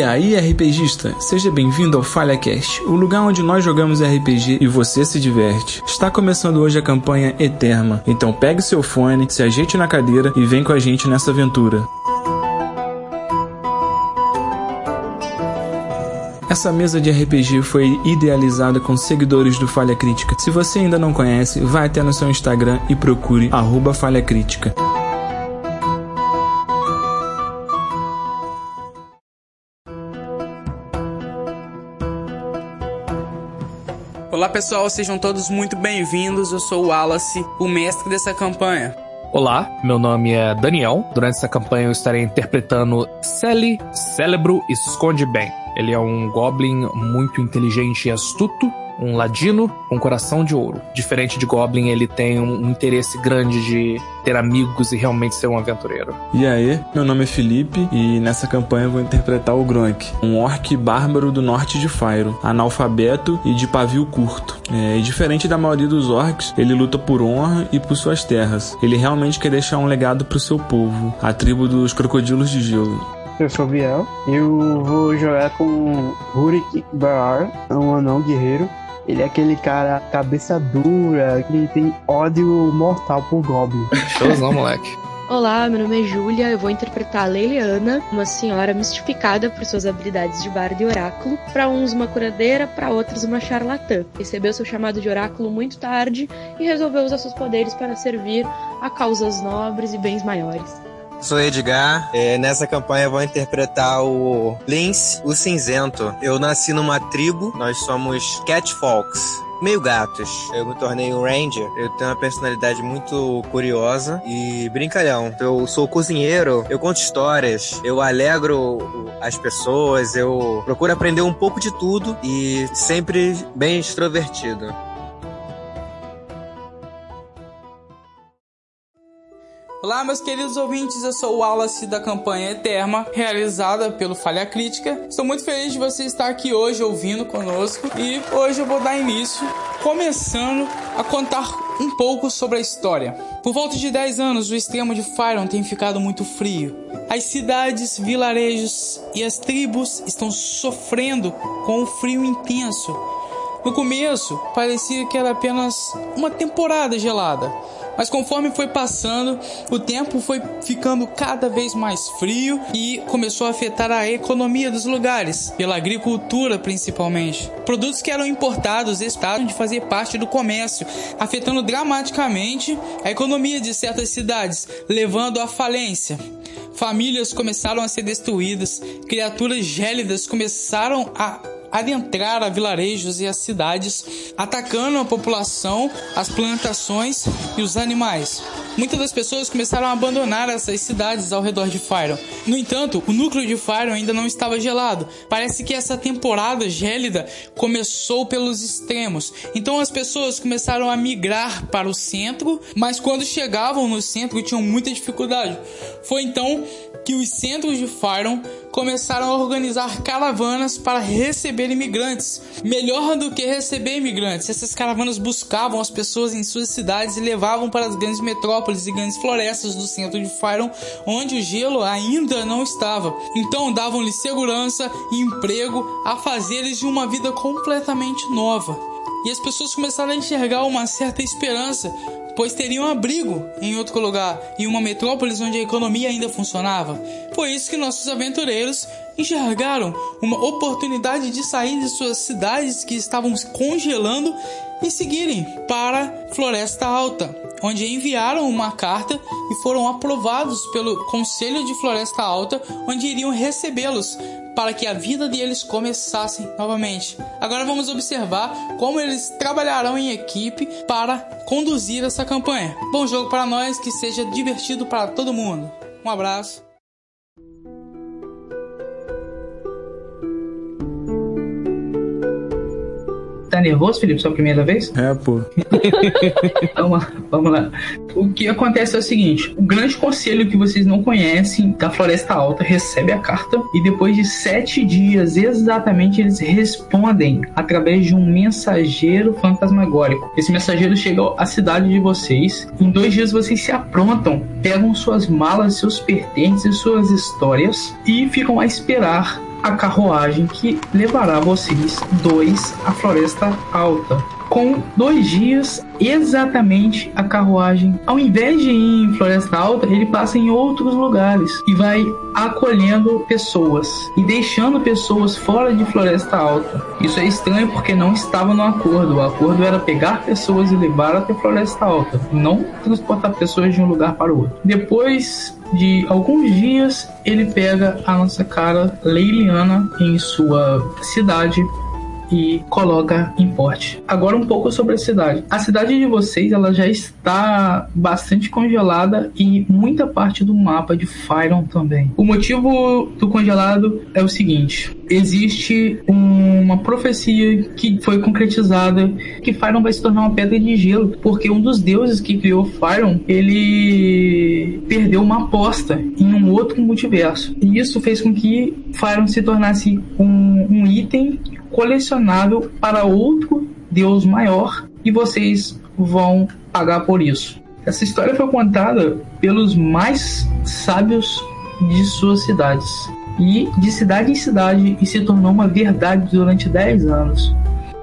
E aí, RPGista, seja bem-vindo ao FalhaCast, o lugar onde nós jogamos RPG e você se diverte. Está começando hoje a campanha Eterma, então pegue seu fone, se ajeite na cadeira e vem com a gente nessa aventura. Essa mesa de RPG foi idealizada com seguidores do Falha Crítica. Se você ainda não conhece, vai até no seu Instagram e procure arroba Falha Crítica. Olá pessoal, sejam todos muito bem-vindos. Eu sou o Wallace, o mestre dessa campanha. Olá, meu nome é Daniel. Durante essa campanha eu estarei interpretando Sally, Cérebro Esconde Bem. Ele é um goblin muito inteligente e astuto um ladino com coração de ouro. Diferente de Goblin, ele tem um interesse grande de ter amigos e realmente ser um aventureiro. E aí, meu nome é Felipe e nessa campanha eu vou interpretar o Gronk, um orc bárbaro do norte de Fyro, analfabeto e de pavio curto. É, e diferente da maioria dos orcs, ele luta por honra e por suas terras. Ele realmente quer deixar um legado pro seu povo, a tribo dos crocodilos de gelo. Eu sou Biel. Eu vou jogar com Rurik Baar, um anão guerreiro. Ele é aquele cara cabeça dura, que tem ódio mortal por Goblin. Showzão, moleque. Olá, meu nome é Júlia, eu vou interpretar a Leiliana, uma senhora mistificada por suas habilidades de bardo e oráculo. Para uns uma curadeira, para outros uma charlatã. Recebeu seu chamado de oráculo muito tarde e resolveu usar seus poderes para servir a causas nobres e bens maiores. Sou Edgar. É, nessa campanha vou interpretar o Lince, o cinzento. Eu nasci numa tribo, nós somos Catfolks meio gatos. Eu me tornei um ranger. Eu tenho uma personalidade muito curiosa e brincalhão. Eu sou cozinheiro, eu conto histórias, eu alegro as pessoas, eu procuro aprender um pouco de tudo e sempre bem extrovertido. Olá, meus queridos ouvintes, eu sou o Wallace da campanha Eterma, realizada pelo Falha Crítica. Estou muito feliz de você estar aqui hoje ouvindo conosco e hoje eu vou dar início, começando a contar um pouco sobre a história. Por volta de 10 anos, o extremo de Fyron tem ficado muito frio. As cidades, vilarejos e as tribos estão sofrendo com o frio intenso. No começo, parecia que era apenas uma temporada gelada mas conforme foi passando, o tempo foi ficando cada vez mais frio e começou a afetar a economia dos lugares, pela agricultura principalmente. Produtos que eram importados estavam de fazer parte do comércio, afetando dramaticamente a economia de certas cidades, levando à falência. Famílias começaram a ser destruídas, criaturas gélidas começaram a adentrar a vilarejos e as cidades, atacando a população, as plantações e os animais. Muitas das pessoas começaram a abandonar essas cidades ao redor de Fyron. No entanto, o núcleo de Fyron ainda não estava gelado. Parece que essa temporada gélida começou pelos extremos. Então as pessoas começaram a migrar para o centro, mas quando chegavam no centro tinham muita dificuldade. Foi então que os centros de Fyron começaram a organizar caravanas para receber imigrantes. Melhor do que receber imigrantes, essas caravanas buscavam as pessoas em suas cidades e levavam para as grandes metrópoles e grandes florestas do centro de Fyron, onde o gelo ainda não estava. Então davam-lhes segurança e emprego a fazeres de uma vida completamente nova. E as pessoas começaram a enxergar uma certa esperança, pois teriam abrigo em outro lugar, em uma metrópole onde a economia ainda funcionava. Foi isso que nossos aventureiros enxergaram uma oportunidade de sair de suas cidades que estavam congelando e seguirem para Floresta Alta, onde enviaram uma carta e foram aprovados pelo Conselho de Floresta Alta, onde iriam recebê-los para que a vida deles começasse novamente. Agora vamos observar como eles trabalharão em equipe para conduzir essa campanha. Bom jogo para nós, que seja divertido para todo mundo. Um abraço. Tá nervoso, Felipe? Sua primeira vez? É, pô. vamos, lá, vamos lá. O que acontece é o seguinte: o grande conselho que vocês não conhecem da Floresta Alta recebe a carta e depois de sete dias exatamente eles respondem através de um mensageiro fantasmagórico. Esse mensageiro chega à cidade de vocês. Em dois dias vocês se aprontam, pegam suas malas, seus pertences e suas histórias e ficam a esperar a carruagem que levará vocês dois à Floresta Alta com dois dias exatamente a carruagem. Ao invés de ir em Floresta Alta, ele passa em outros lugares e vai acolhendo pessoas e deixando pessoas fora de Floresta Alta. Isso é estranho porque não estava no acordo. O acordo era pegar pessoas e levar até Floresta Alta, não transportar pessoas de um lugar para o outro. Depois de alguns dias, ele pega a nossa cara Leiliana em sua cidade e coloca em porte. Agora um pouco sobre a cidade. A cidade de vocês ela já está bastante congelada e muita parte do mapa de Fyron também. O motivo do congelado é o seguinte: existe uma profecia que foi concretizada que Fyron vai se tornar uma pedra de gelo, porque um dos deuses que criou Fyron, ele perdeu uma aposta em um outro multiverso. E isso fez com que Fyron se tornasse um, um item colecionável para outro Deus maior e vocês vão pagar por isso. Essa história foi contada pelos mais sábios de suas cidades e de cidade em cidade e se tornou uma verdade durante 10 anos.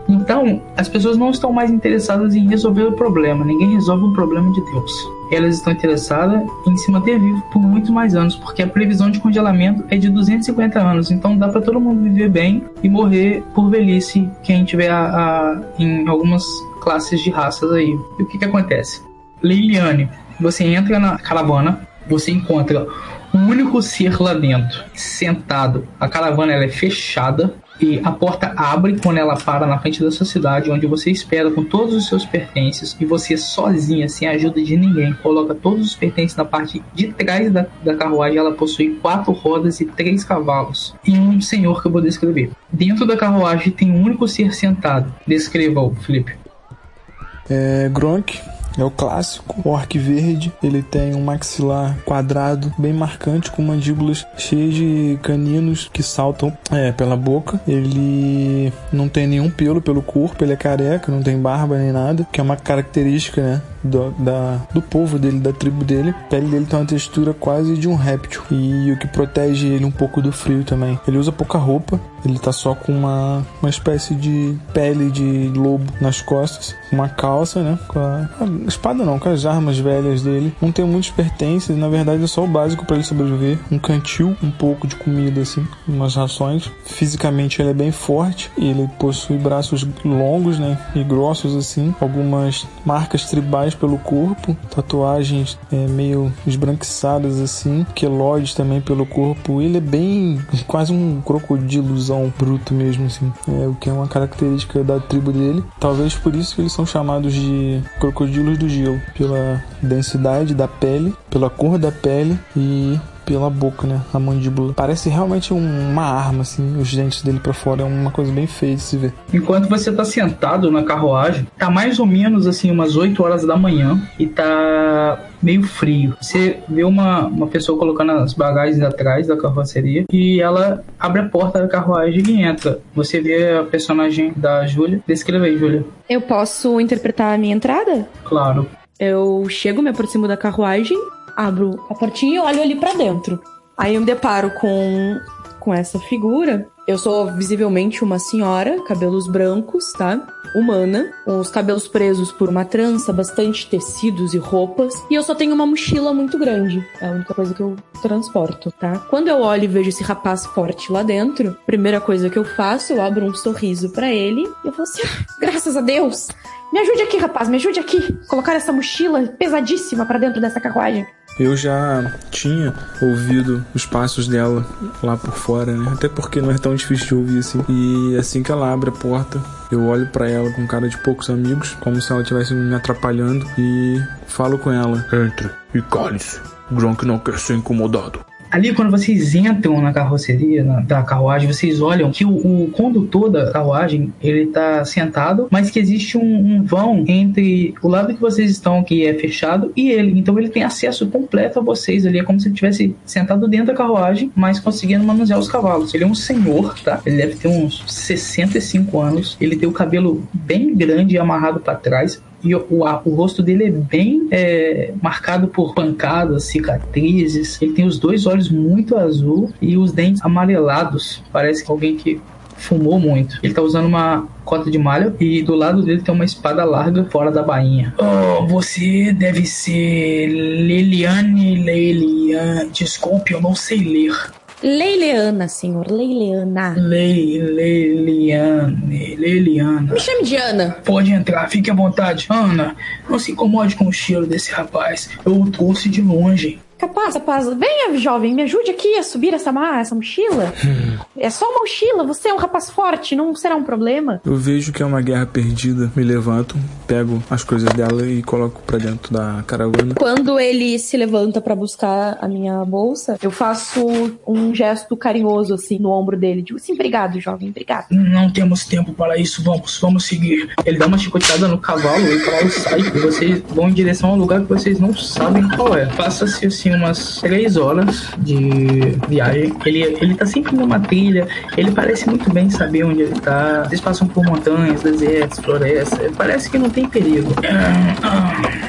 Então, as pessoas não estão mais interessadas em resolver o problema, ninguém resolve o problema de Deus elas estão interessadas em se manter vivo por muito mais anos, porque a previsão de congelamento é de 250 anos, então dá para todo mundo viver bem e morrer por velhice quem tiver a, a, em algumas classes de raças aí. E o que que acontece? Liliane, você entra na caravana, você encontra um único ser lá dentro, sentado. A caravana ela é fechada, e a porta abre quando ela para na frente da sua cidade, onde você espera com todos os seus pertences e você sozinha, sem a ajuda de ninguém, coloca todos os pertences na parte de trás da, da carruagem. Ela possui quatro rodas e três cavalos e um senhor que eu vou descrever. Dentro da carruagem tem um único ser sentado. Descreva-o, Felipe. É Gronk, é o clássico, orc verde. Ele tem um maxilar quadrado, bem marcante, com mandíbulas cheias de caninos que saltam é, pela boca. Ele não tem nenhum pelo pelo corpo, ele é careca, não tem barba nem nada, que é uma característica, né? Do, da, do povo dele, da tribo dele. A pele dele tem uma textura quase de um réptil e o que protege ele um pouco do frio também. Ele usa pouca roupa, ele tá só com uma, uma espécie de pele de lobo nas costas, uma calça, né? Com a, a espada não, com as armas velhas dele. Não tem muitos pertences, na verdade é só o básico para ele sobreviver. Um cantil, um pouco de comida, assim, umas rações. Fisicamente ele é bem forte, ele possui braços longos, né? E grossos, assim, algumas marcas tribais pelo corpo, tatuagens é, meio esbranquiçadas, assim, queloides também pelo corpo. Ele é bem quase um crocodilozão bruto mesmo, assim, é, o que é uma característica da tribo dele. Talvez por isso que eles são chamados de crocodilos do gelo, pela densidade da pele, pela cor da pele e pela boca, né? A mandíbula. Parece realmente uma arma, assim, os dentes dele para fora. É uma coisa bem feia de se ver. Enquanto você tá sentado na carruagem, tá mais ou menos assim, umas 8 horas da manhã e tá meio frio. Você vê uma, uma pessoa colocando as bagagens atrás da carroceria e ela abre a porta da carruagem e entra. Você vê a personagem da Júlia. Descreva aí, Júlia. Eu posso interpretar a minha entrada? Claro. Eu chego, me aproximo da carruagem, abro a portinha e olho ali para dentro. Aí eu me deparo com, com essa figura. Eu sou visivelmente uma senhora, cabelos brancos, tá? Humana, os cabelos presos por uma trança, bastante tecidos e roupas. E eu só tenho uma mochila muito grande. É a única coisa que eu transporto, tá? Quando eu olho e vejo esse rapaz forte lá dentro, primeira coisa que eu faço, eu abro um sorriso para ele e eu falo assim: ah, graças a Deus! Me ajude aqui, rapaz, me ajude aqui. Colocar essa mochila pesadíssima para dentro dessa carruagem. Eu já tinha ouvido os passos dela lá por fora, né? Até porque não é tão difícil de ouvir assim. E assim que ela abre a porta, eu olho para ela com cara de poucos amigos, como se ela estivesse me atrapalhando, e falo com ela: Entre e cale-se. Gronk não quer ser incomodado. Ali, quando vocês entram na carroceria, na, da carruagem, vocês olham que o, o, condutor da carruagem, ele tá sentado, mas que existe um, um, vão entre o lado que vocês estão, que é fechado, e ele. Então ele tem acesso completo a vocês ali. É como se ele estivesse sentado dentro da carruagem, mas conseguindo manusear os cavalos. Ele é um senhor, tá? Ele deve ter uns 65 anos. Ele tem o cabelo bem grande e amarrado para trás E o, o, o rosto dele é bem é, marcado por pancadas, cicatrizes. Ele tem os dois olhos muito azul e os dentes amarelados. Parece que alguém que fumou muito. Ele tá usando uma cota de malha e do lado dele tem uma espada larga fora da bainha. Oh, você deve ser Leliane Leiliane. Desculpe, eu não sei ler. Leileana, senhor, Leileana. Lei, Leiliane, Leiliana. Me chame de Ana. Pode entrar, fique à vontade. Ana, não se incomode com o cheiro desse rapaz. Eu o trouxe de longe. Capaz, capaz. Venha, jovem, me ajude aqui a subir essa, ma essa mochila. é só uma mochila, você é um rapaz forte, não será um problema. Eu vejo que é uma guerra perdida, me levanto, pego as coisas dela e coloco pra dentro da caravana. Quando ele se levanta para buscar a minha bolsa, eu faço um gesto carinhoso, assim, no ombro dele. Digo assim, obrigado, jovem, obrigado. Não temos tempo para isso, vamos, vamos seguir. Ele dá uma chicoteada no cavalo e o cavalo sai e vocês vão em direção a um lugar que vocês não sabem qual é. Passa-se assim umas três horas de viagem. Ele, ele tá sempre numa trilha, ele parece muito bem saber onde ele tá. Eles passam por montanhas, desertos, florestas. Parece que não tem perigo. Ah, ah.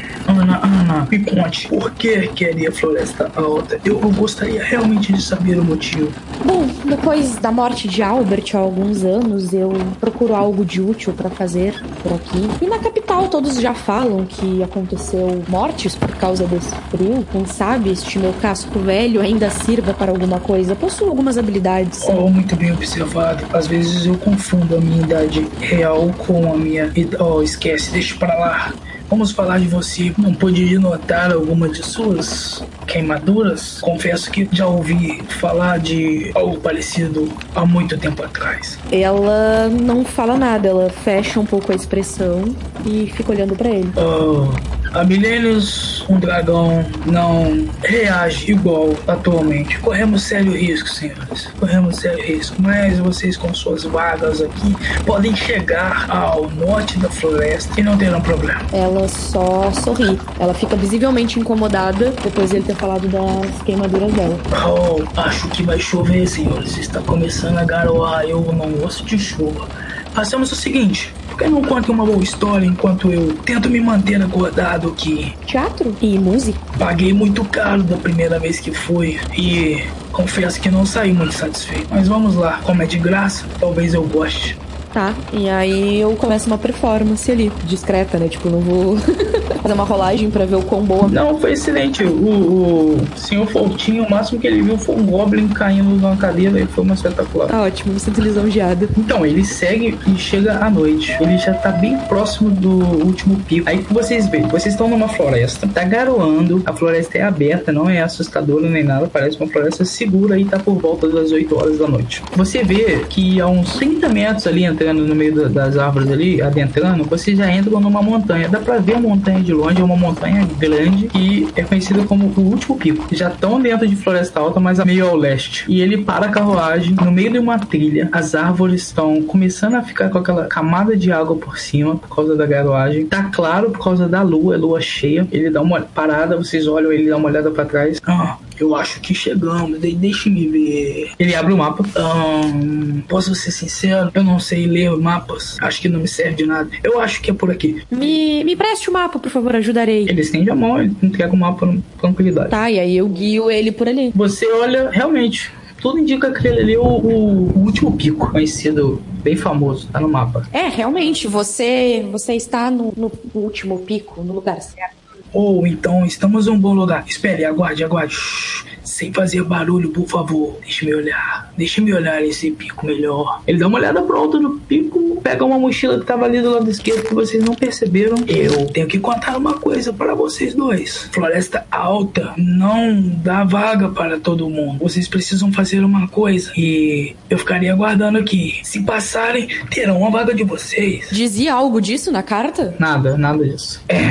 Ana, Ana, me conte, por que queria Floresta Alta? Eu, eu gostaria realmente de saber o motivo. Bom, depois da morte de Albert há alguns anos, eu procuro algo de útil para fazer por aqui. E na capital todos já falam que aconteceu mortes por causa desse frio. Quem sabe este meu casco velho ainda sirva para alguma coisa. Possuo algumas habilidades. Oh, muito bem observado. Às vezes eu confundo a minha idade real com a minha. Oh, esquece, deixa pra lá. Vamos falar de você. Não pude notar alguma de suas queimaduras? Confesso que já ouvi falar de algo parecido há muito tempo atrás. Ela não fala nada, ela fecha um pouco a expressão e fica olhando para ele. Oh, há milênios um dragão não reage igual atualmente. Corremos sério risco, senhores. Corremos sério risco. Mas vocês com suas vagas aqui podem chegar ao norte da floresta e não terão problema. Ela só sorri. Ela fica visivelmente incomodada depois dele ter falado das queimaduras dela. Oh, acho que vai chover, senhores. Está começando a garoar. Eu não gosto de chuva. Façamos o seguinte: por que não conta uma boa história enquanto eu tento me manter acordado aqui? Teatro e música? Paguei muito caro da primeira vez que fui e confesso que não saí muito satisfeito. Mas vamos lá, como é de graça, talvez eu goste. Tá, e aí eu começo uma performance ali, discreta, né? Tipo, não vou fazer uma rolagem pra ver o quão boa. Não, foi excelente. O, o senhor Fortinho, o máximo que ele viu foi um Goblin caindo numa cadeira e foi uma espetacular. Tá ótimo, me sinto lisonjeada. Então, ele segue e chega à noite. Ele já tá bem próximo do último pico. Aí que vocês veem, vocês estão numa floresta, tá garoando, a floresta é aberta, não é assustadora nem nada, parece uma floresta segura e tá por volta das 8 horas da noite. Você vê que a uns 30 metros ali no meio das árvores ali, adentrando, vocês já entram numa montanha. Dá pra ver a montanha de longe, é uma montanha grande e é conhecida como o último pico. Já estão dentro de Floresta Alta, mas meio ao leste. E ele para a carruagem no meio de uma trilha. As árvores estão começando a ficar com aquela camada de água por cima por causa da garoagem. Tá claro por causa da lua, é lua cheia. Ele dá uma parada, vocês olham, ele dá uma olhada para trás. Ah, eu acho que chegamos. De Deixe-me ver. Ele abre o mapa. Um, posso ser sincero? Eu não sei ler mapas. Acho que não me serve de nada. Eu acho que é por aqui. Me, me preste o mapa, por favor, ajudarei. Ele estende a mão, ele entrega o mapa com tranquilidade. Tá, e aí eu guio ele por ali. Você olha, realmente, tudo indica que aquele ali é o, o, o, último pico conhecido, bem famoso, tá no mapa. É, realmente, você você está no, no último pico, no lugar certo. Ou então estamos em um bom lugar. Espere, aguarde, aguarde. Shhh, sem fazer barulho, por favor. Deixe-me olhar. Deixe-me olhar esse pico melhor. Ele dá uma olhada pro alto do pico, pega uma mochila que tava ali do lado esquerdo que vocês não perceberam. Eu tenho que contar uma coisa para vocês dois. Floresta alta não dá vaga para todo mundo. Vocês precisam fazer uma coisa e eu ficaria aguardando aqui. Se passarem, terão uma vaga de vocês. Dizia algo disso na carta? Nada, nada disso. É,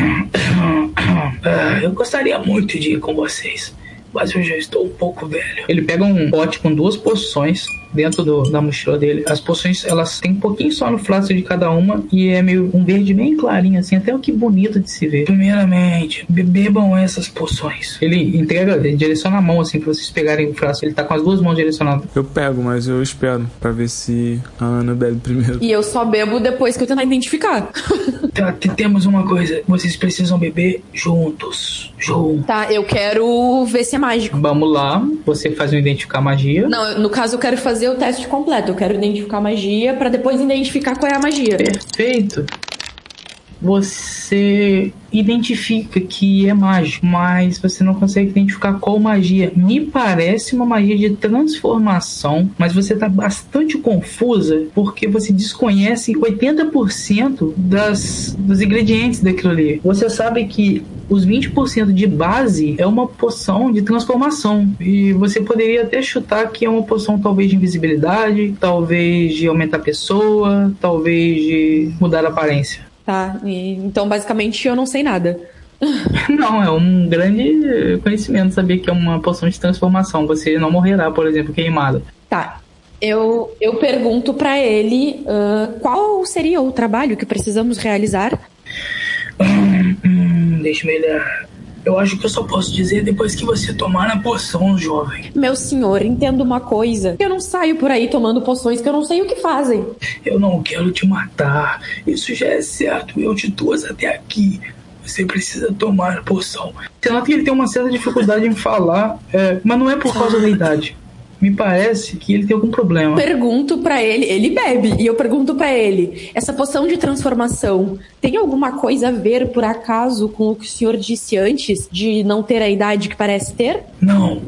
eu gostaria muito de ir com vocês mas eu já estou um pouco velho. Ele pega um pote com duas poções dentro do, da mochila dele. As poções, elas têm um pouquinho só no frasco de cada uma e é meio um verde bem clarinho, assim, até o que bonito de se ver. Primeiramente, bebam essas poções. Ele entrega, ele direciona a mão, assim, pra vocês pegarem o frasco. Ele tá com as duas mãos direcionadas. Eu pego, mas eu espero pra ver se a Ana bebe primeiro. E eu só bebo depois que eu tentar identificar. Tá, te- temos uma coisa, vocês precisam beber juntos. Juntos. Tá, eu quero ver se é mágico. Vamos lá, você faz um identificar magia. Não, no caso eu quero fazer o teste completo. Eu quero identificar magia pra depois identificar qual é a magia. Perfeito. Você identifica que é mágico, mas você não consegue identificar qual magia. Me parece uma magia de transformação, mas você está bastante confusa porque você desconhece 80% das, dos ingredientes daquilo ali. Você sabe que os 20% de base é uma poção de transformação. E você poderia até chutar que é uma poção talvez de invisibilidade, talvez de aumentar a pessoa, talvez de mudar a aparência. Tá, e- então basicamente eu não sei nada. Não, é um grande conhecimento saber que é uma poção de transformação. Você não morrerá, por exemplo, queimado. Tá. Eu, eu pergunto pra ele ah, qual seria o trabalho que precisamos realizar. Hum, hum, deixa eu acho que eu só posso dizer depois que você tomar a poção, jovem. Meu senhor, entenda uma coisa. Eu não saio por aí tomando poções que eu não sei o que fazem. Eu não quero te matar. Isso já é certo. Eu te trouxe até aqui. Você precisa tomar a poção. Você nota que ele tem uma certa dificuldade em falar, é, mas não é por causa da idade. Me parece que ele tem algum problema. Pergunto pra ele, ele bebe, e eu pergunto pra ele: essa poção de transformação tem alguma coisa a ver, por acaso, com o que o senhor disse antes de não ter a idade que parece ter? Não,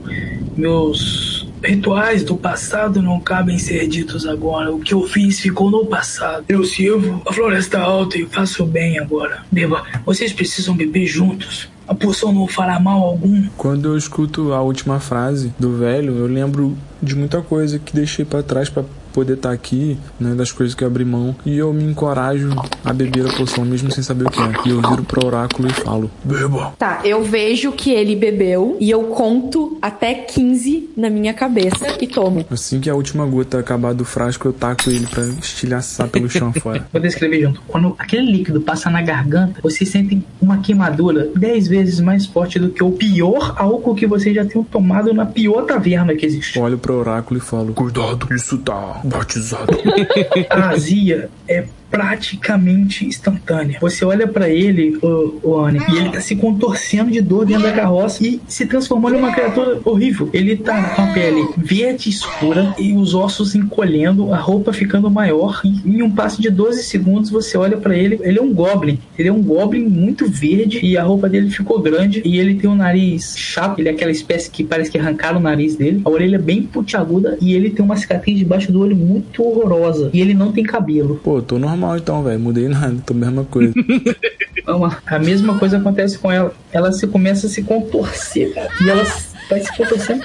meus rituais do passado não cabem ser ditos agora. O que eu fiz ficou no passado. Eu sirvo a floresta alta e faço bem agora. Beba, vocês precisam beber juntos. A poção não fará mal algum. Quando eu escuto a última frase do velho, eu lembro de muita coisa que deixei pra trás pra poder estar aqui, né, das coisas que eu abri mão, e eu me encorajo a beber a poção mesmo sem saber o que é. E eu viro pro oráculo e falo: "Beba". Tá, eu vejo que ele bebeu e eu conto até 15 na minha cabeça e tomo. Assim que a última gota acabar do frasco, eu taco ele pra estilhaçar pelo chão fora. Vou descrever junto. Quando aquele líquido passa na garganta, vocês sentem uma queimadura 10 vezes mais forte do que o pior álcool que vocês já tenham tomado na pior taverna que existe. Olho pro oráculo e falo: "Cuidado, isso tá batizado". A azia é praticamente instantânea. Você olha pra ele, o, o Anne, e ele tá se contorcendo de dor dentro da carroça e se transformando em uma criatura horrível. Ele tá com a pele verde escura e os ossos encolhendo, a roupa ficando maior. E em um passo de 12 segundos você olha pra ele, ele é um goblin. Ele é um goblin muito verde e a roupa dele ficou grande e ele tem um nariz chato, ele é aquela espécie que parece que arrancaram o nariz dele. A orelha é bem pontiaguda e ele tem uma cicatriz debaixo do olho muito horrorosa. E ele não tem cabelo. Pô, tô normal então, velho. Mudei nada, tô a mesma coisa. A mesma coisa acontece com ela. Ela se começa a se contorcer, cara. E ela vai se contorcendo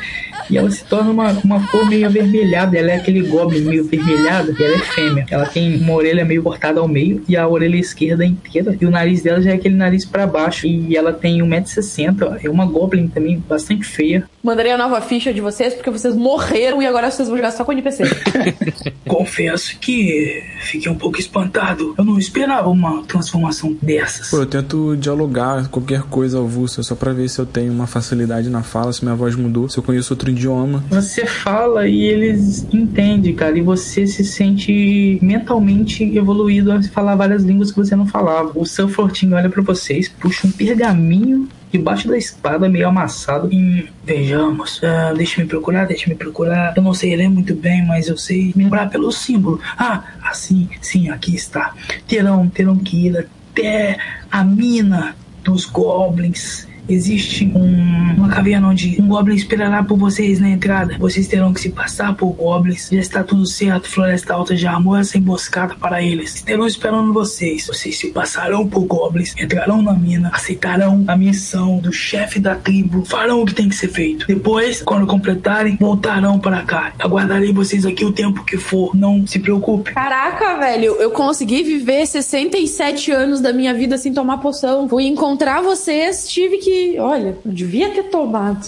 e ela se torna uma, uma cor meio avermelhada. Ela é aquele goblin meio avermelhada e ela é fêmea. Ela tem uma orelha meio cortada ao meio e a orelha esquerda inteira. E o nariz dela já é aquele nariz pra baixo. E ela tem 1,60m. É uma goblin também bastante feia. Mandarei a nova ficha de vocês porque vocês morreram e agora vocês vão jogar só com NPC. Confesso que fiquei um pouco espantado. Eu não esperava uma transformação dessas. Pô, eu tento dialogar qualquer coisa avulsa só pra ver se eu tenho uma facilidade na fala, se minha voz mudou, se eu conheço outro idioma. Você fala e eles entendem, cara, e você se sente mentalmente evoluído a falar várias línguas que você não falava. O seu fortinho olha pra vocês, puxa um pergaminho debaixo da espada, meio amassado. E vejamos, ah, deixa me procurar, deixa me procurar. Eu não sei ler muito bem, mas eu sei me lembrar pelo símbolo. Ah, assim, sim, aqui está. Terão, terão que ir até a mina dos goblins. Existe um- uma caverna onde um goblin esperará por vocês na entrada. Vocês terão que se passar por goblins. Já está tudo certo. Floresta Alta já armou essa emboscada para eles. Estarão esperando vocês. Vocês se passarão por goblins, entrarão na mina, aceitarão a missão do chefe da tribo, farão o que tem que ser feito. Depois, quando completarem, voltarão para cá. Aguardarei vocês aqui o tempo que for. Não se preocupe. Caraca, velho, eu consegui viver 67 anos da minha vida sem tomar poção. Fui encontrar vocês, tive que olha, devia ter tomado.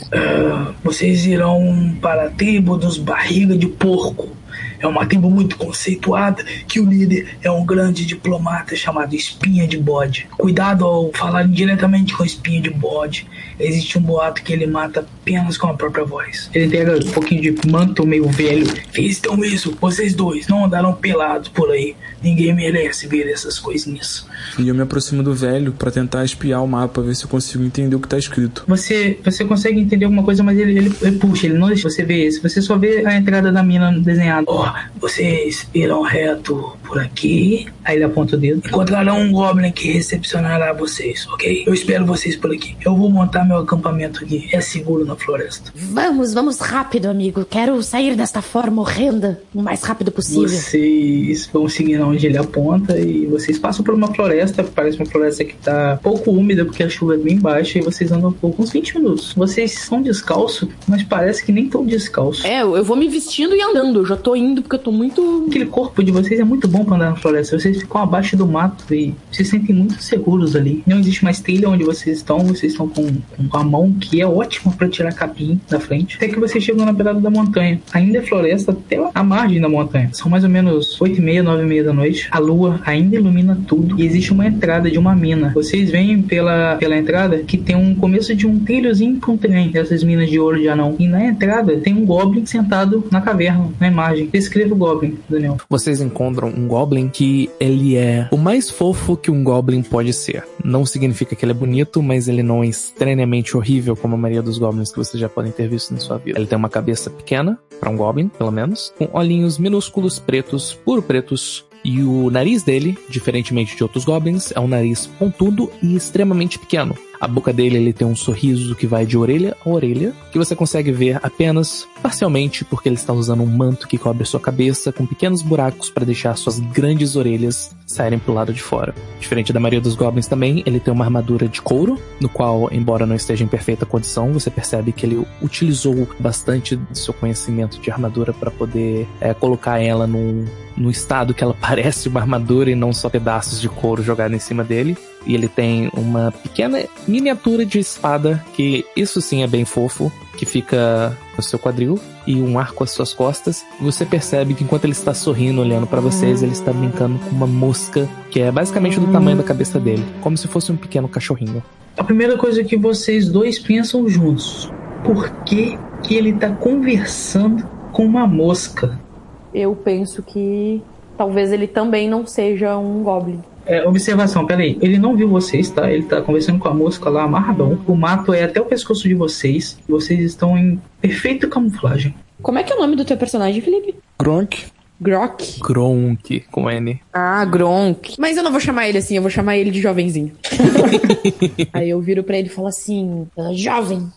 Vocês irão para a tribo dos barriga de porco. É uma tribo muito conceituada que o líder é um grande diplomata chamado Espinha de Bode. Cuidado ao falar diretamente com Espinha de Bode. Existe um boato que ele mata apenas com a própria voz. Ele entrega um pouquinho de manto meio velho. Vistam isso, vocês dois não andaram pelados por aí. Ninguém merece ver essas coisinhas. E eu me aproximo do velho para tentar espiar o mapa, ver se eu consigo entender o que tá escrito. Você, você consegue entender alguma coisa, mas ele, ele, ele puxa, ele não deixa você ver isso. Você só vê a entrada da mina desenhada. Ó, vocês irão reto por aqui. Aí ele aponta o dedo. Encontrarão um Goblin que recepcionará vocês, ok? Eu espero vocês por aqui. Eu vou montar meu acampamento aqui. É seguro na floresta. Vamos, vamos rápido, amigo. Quero sair desta forma horrenda o mais rápido possível. Vocês vão seguindo onde ele aponta e vocês passam por uma floresta. Parece uma floresta que tá pouco úmida porque a chuva é bem baixa e vocês andam por uns 20 minutos. Vocês são descalços, mas parece que nem tão descalços. É, eu vou me vestindo e andando. Eu já tô indo porque eu tô muito. Aquele corpo de vocês é muito bom pra andar na floresta. Vocês ficam abaixo do mato e se sentem muito seguros ali. Não existe mais trilha onde vocês estão. Vocês estão com, com a mão que é ótima pra tirar capim da frente. Até que vocês chegam na beirada da montanha. Ainda é floresta até a margem da montanha. São mais ou menos 8 e meia, 9 e meia da noite. A lua ainda ilumina tudo e existe uma entrada de uma mina. Vocês veem pela, pela entrada que tem um começo de um trilhozinho com um trem. Essas minas de ouro de anão. E na entrada tem um goblin sentado na caverna, na imagem. Descreva o goblin, Daniel. Vocês encontram um Goblin que ele é o mais fofo que um Goblin pode ser. Não significa que ele é bonito, mas ele não é estranhamente horrível como a maioria dos Goblins que vocês já podem ter visto na sua vida. Ele tem uma cabeça pequena, para um Goblin, pelo menos, com olhinhos minúsculos pretos, puro pretos, e o nariz dele, diferentemente de outros goblins, é um nariz pontudo e extremamente pequeno. A boca dele ele tem um sorriso que vai de orelha a orelha, que você consegue ver apenas parcialmente porque ele está usando um manto que cobre sua cabeça com pequenos buracos para deixar suas grandes orelhas saírem pro lado de fora. Diferente da maioria dos goblins também, ele tem uma armadura de couro, no qual, embora não esteja em perfeita condição, você percebe que ele utilizou bastante do seu conhecimento de armadura para poder é, colocar ela num, no estado que ela parece uma armadura e não só pedaços de couro jogados em cima dele. E ele tem uma pequena miniatura de espada, que isso sim é bem fofo, que fica no seu quadril e um arco às suas costas. Você percebe que enquanto ele está sorrindo, olhando para vocês, ele está brincando com uma mosca que é basicamente do tamanho da cabeça dele, como se fosse um pequeno cachorrinho. A primeira coisa que vocês dois pensam juntos: por que, que ele tá conversando com uma mosca? Eu penso que talvez ele também não seja um Goblin. É, observação, peraí. Ele não viu vocês, tá? Ele tá conversando com a mosca lá amarradão. O mato é até o pescoço de vocês. Vocês estão em perfeita camuflagem. Como é que é o nome do teu personagem, Felipe? Gronk. Grok? Gronk, com N. Ah, Gronk. Mas eu não vou chamar ele assim, eu vou chamar ele de jovenzinho. aí eu viro pra ele e falo assim: "Ah, Jovem,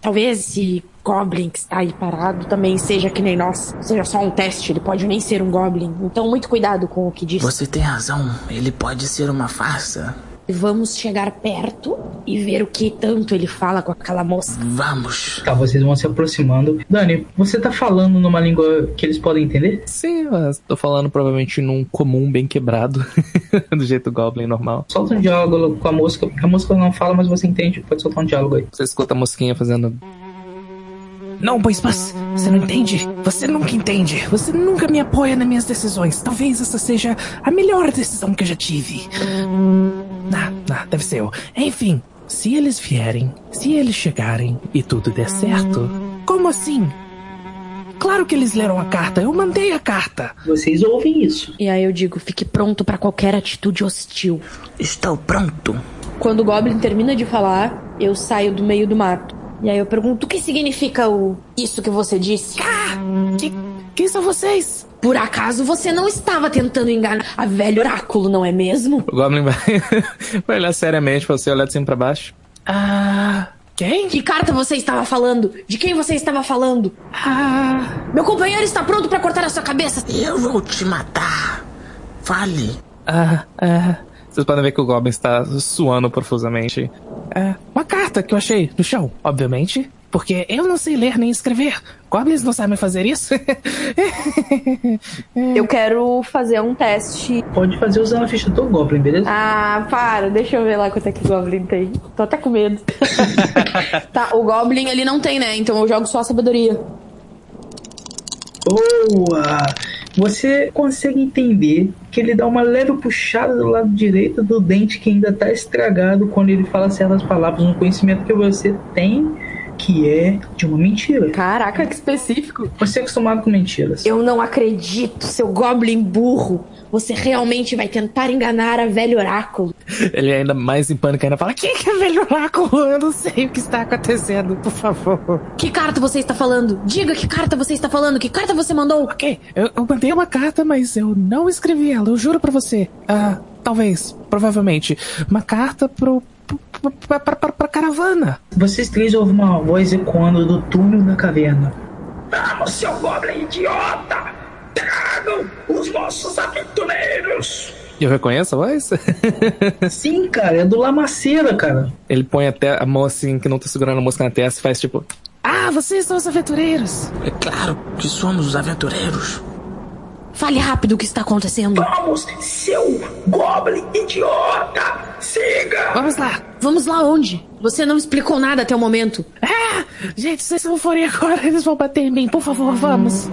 talvez esse Goblin que está aí parado também seja que nem nós. Seja só um teste, ele pode nem ser um Goblin. Então, muito cuidado com o que diz. Você tem razão, ele pode ser uma farsa. Vamos chegar perto e ver o que tanto ele fala com aquela moça. Vamos. Tá, vocês vão se aproximando. Dani, você tá falando numa língua que eles podem entender? Sim, mas tô falando provavelmente num comum bem quebrado, do jeito Goblin normal. Solta um diálogo com a mosca. A mosca não fala, mas você entende. Pode soltar um diálogo aí. Você escuta a mosquinha fazendo. Não, pois, mas você não entende? Você nunca entende. Você nunca me apoia nas minhas decisões. Talvez essa seja a melhor decisão que eu já tive. Ah, ah, deve ser eu. Enfim, se eles vierem, se eles chegarem e tudo der certo. Como assim? Claro que eles leram a carta. Eu mandei a carta. Vocês ouvem isso. E aí eu digo: fique pronto pra qualquer atitude hostil. Estou pronto. Quando o Goblin termina de falar, eu saio do meio do mato. E aí eu pergunto: o que significa o isso que você disse? Que, quem são vocês? Por acaso você não estava tentando enganar a velho oráculo, não é mesmo? O Goblin vai, vai olhar seriamente pra você, olhar de cima pra baixo. Ah. Quem? Que carta você estava falando? De quem você estava falando? Ah. Meu companheiro está pronto pra cortar a sua cabeça. Eu vou te matar. Fale. Ah, ah. Vocês podem ver que o Goblin está suando profusamente. É, uma carta que eu achei no chão, obviamente. Porque eu não sei ler nem escrever. Goblins não sabem fazer isso. Eu quero fazer um teste. Pode fazer usando a ficha do Goblin, beleza? Ah, para, deixa eu ver lá quanto é que o Goblin tem. Tô até com medo. tá, o Goblin ele não tem, né? Então eu jogo só a sabedoria. Boa! Você consegue entender que ele dá uma leve puxada do lado direito do dente que ainda tá estragado quando ele fala certas palavras, um conhecimento que você tem que é de uma mentira. Caraca, que específico. Você é acostumado com mentiras. Eu não acredito, seu Goblin burro. Você realmente vai tentar enganar a velho oráculo. Ele é ainda mais em pânico ainda fala: Quem que é velho oráculo? Eu não sei o que está acontecendo, por favor. Que carta você está falando? Diga que carta você está falando. Que carta você mandou? Ok, eu, eu mandei uma carta, mas eu não escrevi ela, eu juro pra você. Ah, talvez, provavelmente. Uma carta pro. pra, pra, pra, pra caravana. Vocês três ouvem uma voz ecoando do túnel da caverna. Vamos, seu Goblin idiota! Tragam os nossos aventureiros! Eu reconheço a voz? Sim, cara, é do Lamaceira, cara. Ele põe até a mão assim, que não tá segurando a mosca na testa, e faz tipo. Ah, vocês são os aventureiros. É claro que somos os aventureiros. Fale rápido o que está acontecendo. Vamos, seu Goblin idiota! Siga! Vamos lá. Vamos lá onde? Você não explicou nada até o momento. Ah, gente, se vocês não forem agora, eles vão bater em mim. Por favor, vamos.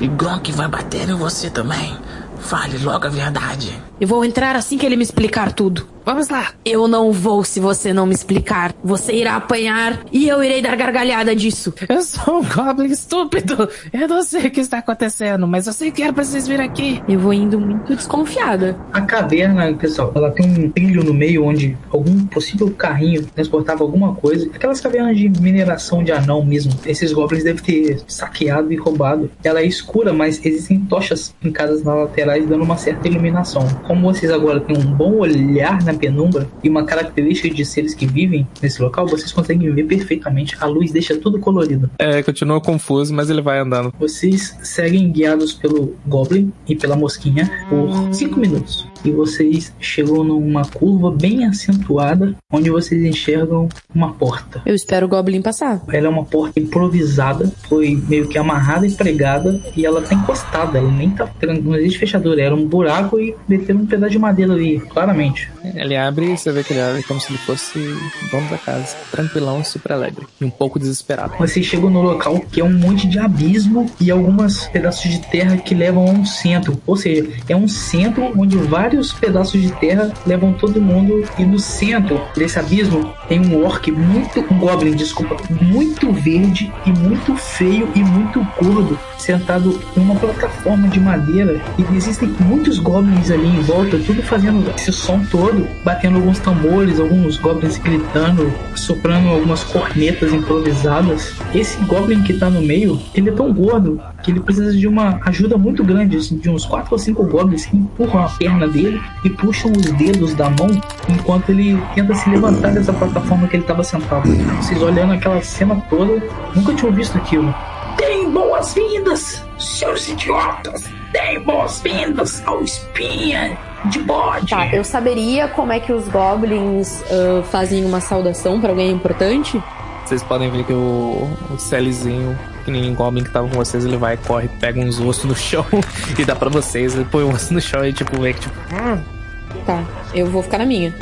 E Gronk vai bater em você também. Fale logo a verdade. Eu vou entrar assim que ele me explicar tudo. Vamos lá. Eu não vou se você não me explicar. Você irá apanhar e eu irei dar gargalhada disso. Eu sou um Goblin estúpido. Eu não sei o que está acontecendo, mas eu sei que era pra vocês virem aqui. Eu vou indo muito desconfiada. A caverna, pessoal, ela tem um trilho no meio onde algum possível carrinho transportava alguma coisa. Aquelas cavernas de mineração de anão mesmo. Esses goblins devem ter saqueado e roubado. Ela é escura, mas existem tochas em casas nas laterais dando uma certa iluminação. Como vocês agora têm um bom olhar na penumbra e uma característica de seres que vivem nesse local, vocês conseguem ver perfeitamente. A luz deixa tudo colorido. É, continua confuso, mas ele vai andando. Vocês seguem guiados pelo Goblin e pela mosquinha por 5 minutos. E vocês chegam numa curva bem acentuada, onde vocês enxergam uma porta. Eu espero o Goblin passar. Ela é uma porta improvisada, foi meio que amarrada e pregada, e ela tá encostada, ela nem tá não existe fechadura, era um buraco e meteram um pedaço de madeira ali, claramente. Ele abre e você vê que ele abre como se ele fosse dono da casa. Tranquilão e super alegre. E um pouco desesperado. Vocês chegam no local que é um monte de abismo e algumas pedaços de terra que levam a um centro. Ou seja, é um centro onde vários pedaços de terra levam todo mundo. E no centro desse abismo tem um orc muito. um goblin, desculpa, muito verde e muito feio e muito gordo, sentado em uma plataforma de madeira. E existem muitos goblins ali em volta, tudo fazendo esse som todo, batendo alguns tambores, alguns goblins gritando, soprando algumas cornetas improvisadas. Esse goblin que tá no meio, ele é tão gordo que ele precisa de uma ajuda muito grande, assim, de uns 4 ou 5 goblins que empurram a perna dele e puxam os dedos da mão enquanto ele tenta se levantar dessa plataforma que ele estava sentado. Vocês olhando aquela cena toda, nunca tinham visto aquilo. Deem boas-vindas, seus idiotas! Deem boas-vindas ao espinha de bode! Tá, eu saberia como é que os Goblins ah, fazem uma saudação pra alguém importante? Vocês podem ver que o, o Celizinho, pequenininho Goblin que tava com vocês, ele vai, corre, pega uns ossos no chão e dá pra vocês. Ele põe um osso no chão e tipo, vê que tipo. Tá, eu vou ficar na minha.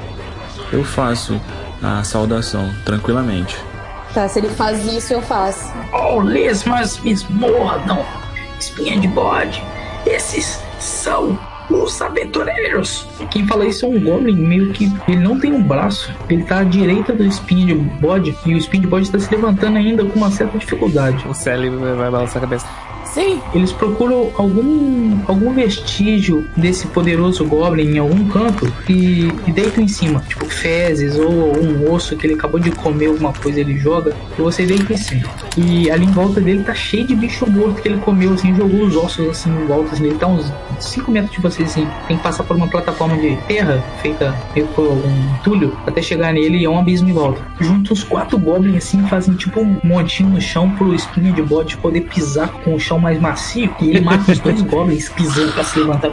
Eu faço a saudação tranquilamente. Tá, se ele faz isso, eu faço. Oh, lesmas me mordam! Espinha de bode! Esses são os aventureiros! Quem fala isso é um goblin, meio que ele não tem um braço. Ele tá à direita do bode e o bode está se levantando ainda com uma certa dificuldade. O Celi vai balançar a cabeça. Sim. Eles procuram algum, algum vestígio desse poderoso Goblin em algum canto e, e deitam em cima. Tipo fezes ou um osso que ele acabou de comer alguma coisa, ele joga e você deita em cima. E ali em volta dele tá cheio de bicho morto que ele comeu, assim, jogou os ossos assim em volta. Assim, ele tá uns 5 metros de vocês, assim. Tem que passar por uma plataforma de terra feita meio por algum entulho até chegar nele e é um abismo em volta. Junto os quatro Goblins, assim, fazem tipo um montinho no chão pro espinha de bode poder pisar com o chão mais macio e ele mata os dois goblins pisando pra se levantar.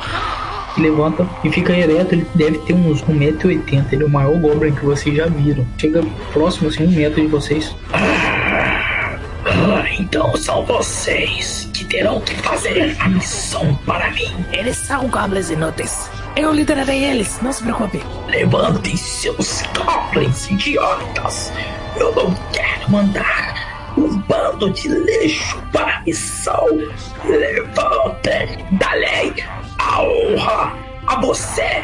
levanta e fica ereto. Ele deve ter uns 1,80m. Ele é o maior Goblin que vocês já viram. Chega próximo, assim, um metro de vocês. Ah, então são vocês que terão que fazer a missão para mim. Eles são goblins inúteis. Eu liderarei eles, não se preocupe. Levantem seus goblins idiotas. Eu não quero mandar um bando de lixo para a missão. Levantem da lei a honra a você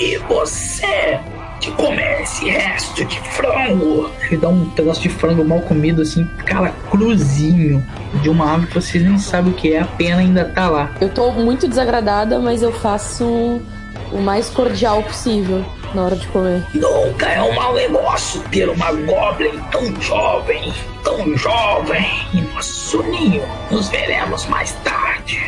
e você de comer esse resto de frango. Ele dá um pedaço de frango mal comido, assim, cara, cruzinho de uma ave que vocês nem sabem o que é, a pena ainda tá lá. Eu tô muito desagradada, mas eu faço o mais cordial possível na hora de comer. Nunca é um mau negócio ter uma Goblin tão jovem, tão jovem em nosso ninho. Nos veremos mais tarde.